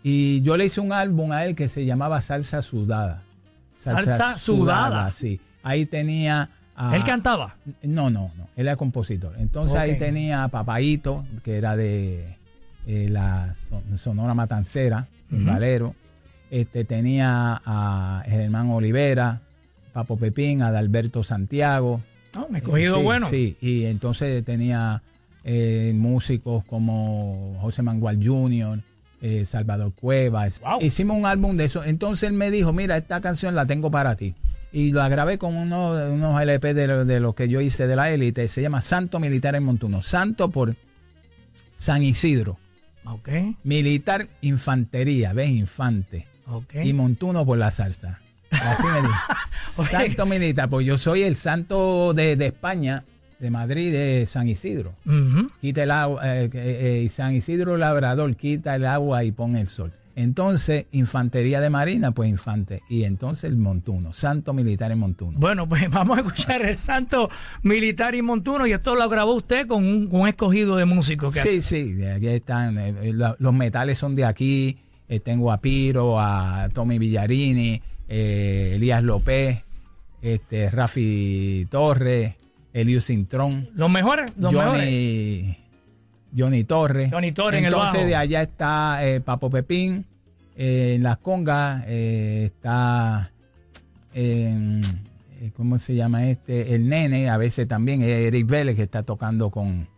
Y yo le hice un álbum a él que se llamaba Salsa Sudada. Salsa Sudada. sí. Ahí tenía... a- ¿Él cantaba? No, no, no. Él era compositor. Entonces ahí tenía a Papaito, que era de eh, la Son- Sonora Matancera, en Valero. Este, tenía a Germán Olivera, Papo Pepín, Adalberto Santiago. No, me he cogido Sí, bueno. Sí, y entonces tenía eh, músicos como José Mangual Jr., eh, Salvador Cuevas. Wow. Hicimos un álbum de eso. Entonces él me dijo, mira, esta canción la tengo para ti. Y la grabé con uno, unos LP de de lo que yo hice de la élite. Se llama Santo Militar en Montuno. Santo por San Isidro. Ok, Militar Infantería, ¿ves? Infante. ok. Y Montuno por la salsa. Así me dijo. Santo Militar, pues yo soy el santo de, de España, de Madrid, de San Isidro. Ujú. Quita el agua, eh, eh, eh, San Isidro Labrador, quita el agua y pone el sol. Entonces, Infantería de Marina, pues Infante. Y entonces el Montuno, Santo Militar en Montuno. Bueno, pues vamos a escuchar el santo militar y montuno y esto lo grabó usted con un, con un escogido de músicos. que- Sí, sí, aquí están. eh, eh, los metales son de aquí. Eh, tengo a Piro, a Tommy Villarini, eh, Elías López, este, Rafi Torres, Elius Cintrón, Los mejores, los mejores. Johnny, Torres. Johnny Torres en el Entonces bajo. de allá está eh, Papo Pepín, eh, en las congas eh, está, ¿cómo se llama este? El nene, a veces también, Eric Vélez que está tocando con,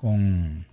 con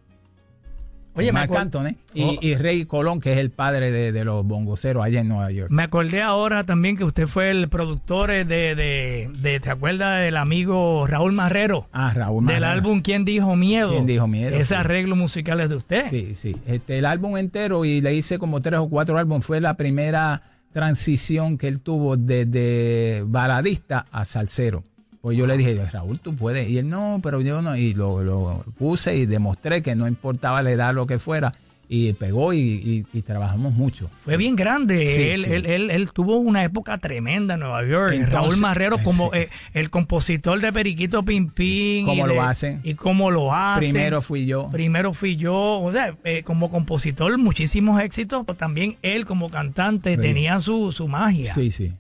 Oye, Marc Anthony y, Oh. y Rey Colón, que es el padre de, de los bongoceros allá en Nueva York. me acordé ahora también que usted fue el productor de, de, de- ¿te acuerdas del amigo Raúl Marrero? Ah, Raúl Del Marrero. álbum ¿Quién dijo miedo? ¿Quién dijo miedo? Ese Sí. arreglo musical es de usted. Sí, sí. Este, el álbum entero, y le hice como tres o cuatro álbumes, fue la primera transición que él tuvo desde baladista a salsero. Pues yo le dije, Raúl, tú puedes. Y él, no, pero yo no. Y lo, lo puse y demostré que no importaba la edad, lo que fuera. Y pegó y, y- y trabajamos mucho. Fue bien grande. Sí, él, sí. Él, él, él tuvo una época tremenda en Nueva York. Entonces, Raúl Marrero eh, como sí. eh, el compositor de Periquito Pim Pim. ¿Cómo y lo de- hacen? Y cómo lo hace. Primero fui yo. Primero fui yo, o sea, eh, como compositor muchísimos éxitos, pero también él como cantante tenía su, su magia. Sí, sí.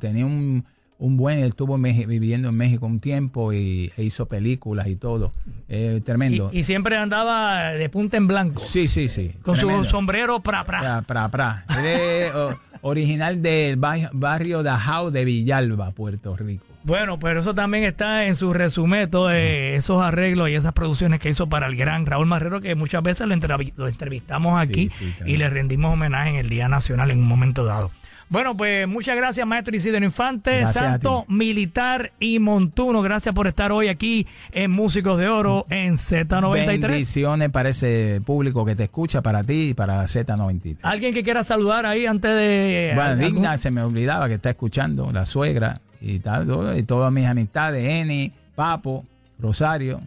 Tenía un, un buen, él estuvo en viviendo en México un tiempo y e hizo películas y todo. Eh, tremendo. Y, y siempre andaba de punta en blanco, sí, sí, sí. con tremendo. su sombrero pra pra. Pra, pra, pra. Él es o- original del ba- barrio Dajau de Villalba, Puerto Rico. Bueno, pero eso también está en su resumen, todos eh, esos arreglos y esas producciones que hizo para el gran Raúl Marrero, que muchas veces lo, entrevi- lo entrevistamos aquí Sí, sí, claro. y le rendimos homenaje en el Día Nacional en un momento dado. Bueno, pues muchas gracias, maestro Isidro Infante, Gracias Santo. Militar y Montuno. Gracias por estar hoy aquí en Músicos de Oro en Z93. Bendiciones para ese público que te escucha, para ti y para Z93. ¿Alguien que quiera saludar ahí antes de... Bueno, algún- Digna se me olvidaba que está escuchando, la suegra y tal, y todas mis amistades, Eni, Papo, Rosario,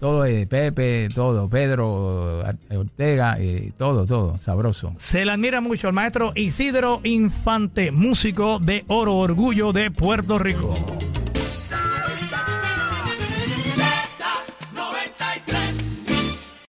todo, Pepe, todo, Pedro, Ortega, eh, todo, todo, sabroso. Se le admira mucho al maestro Isidro Infante, músico de Oro Orgullo de Puerto Rico.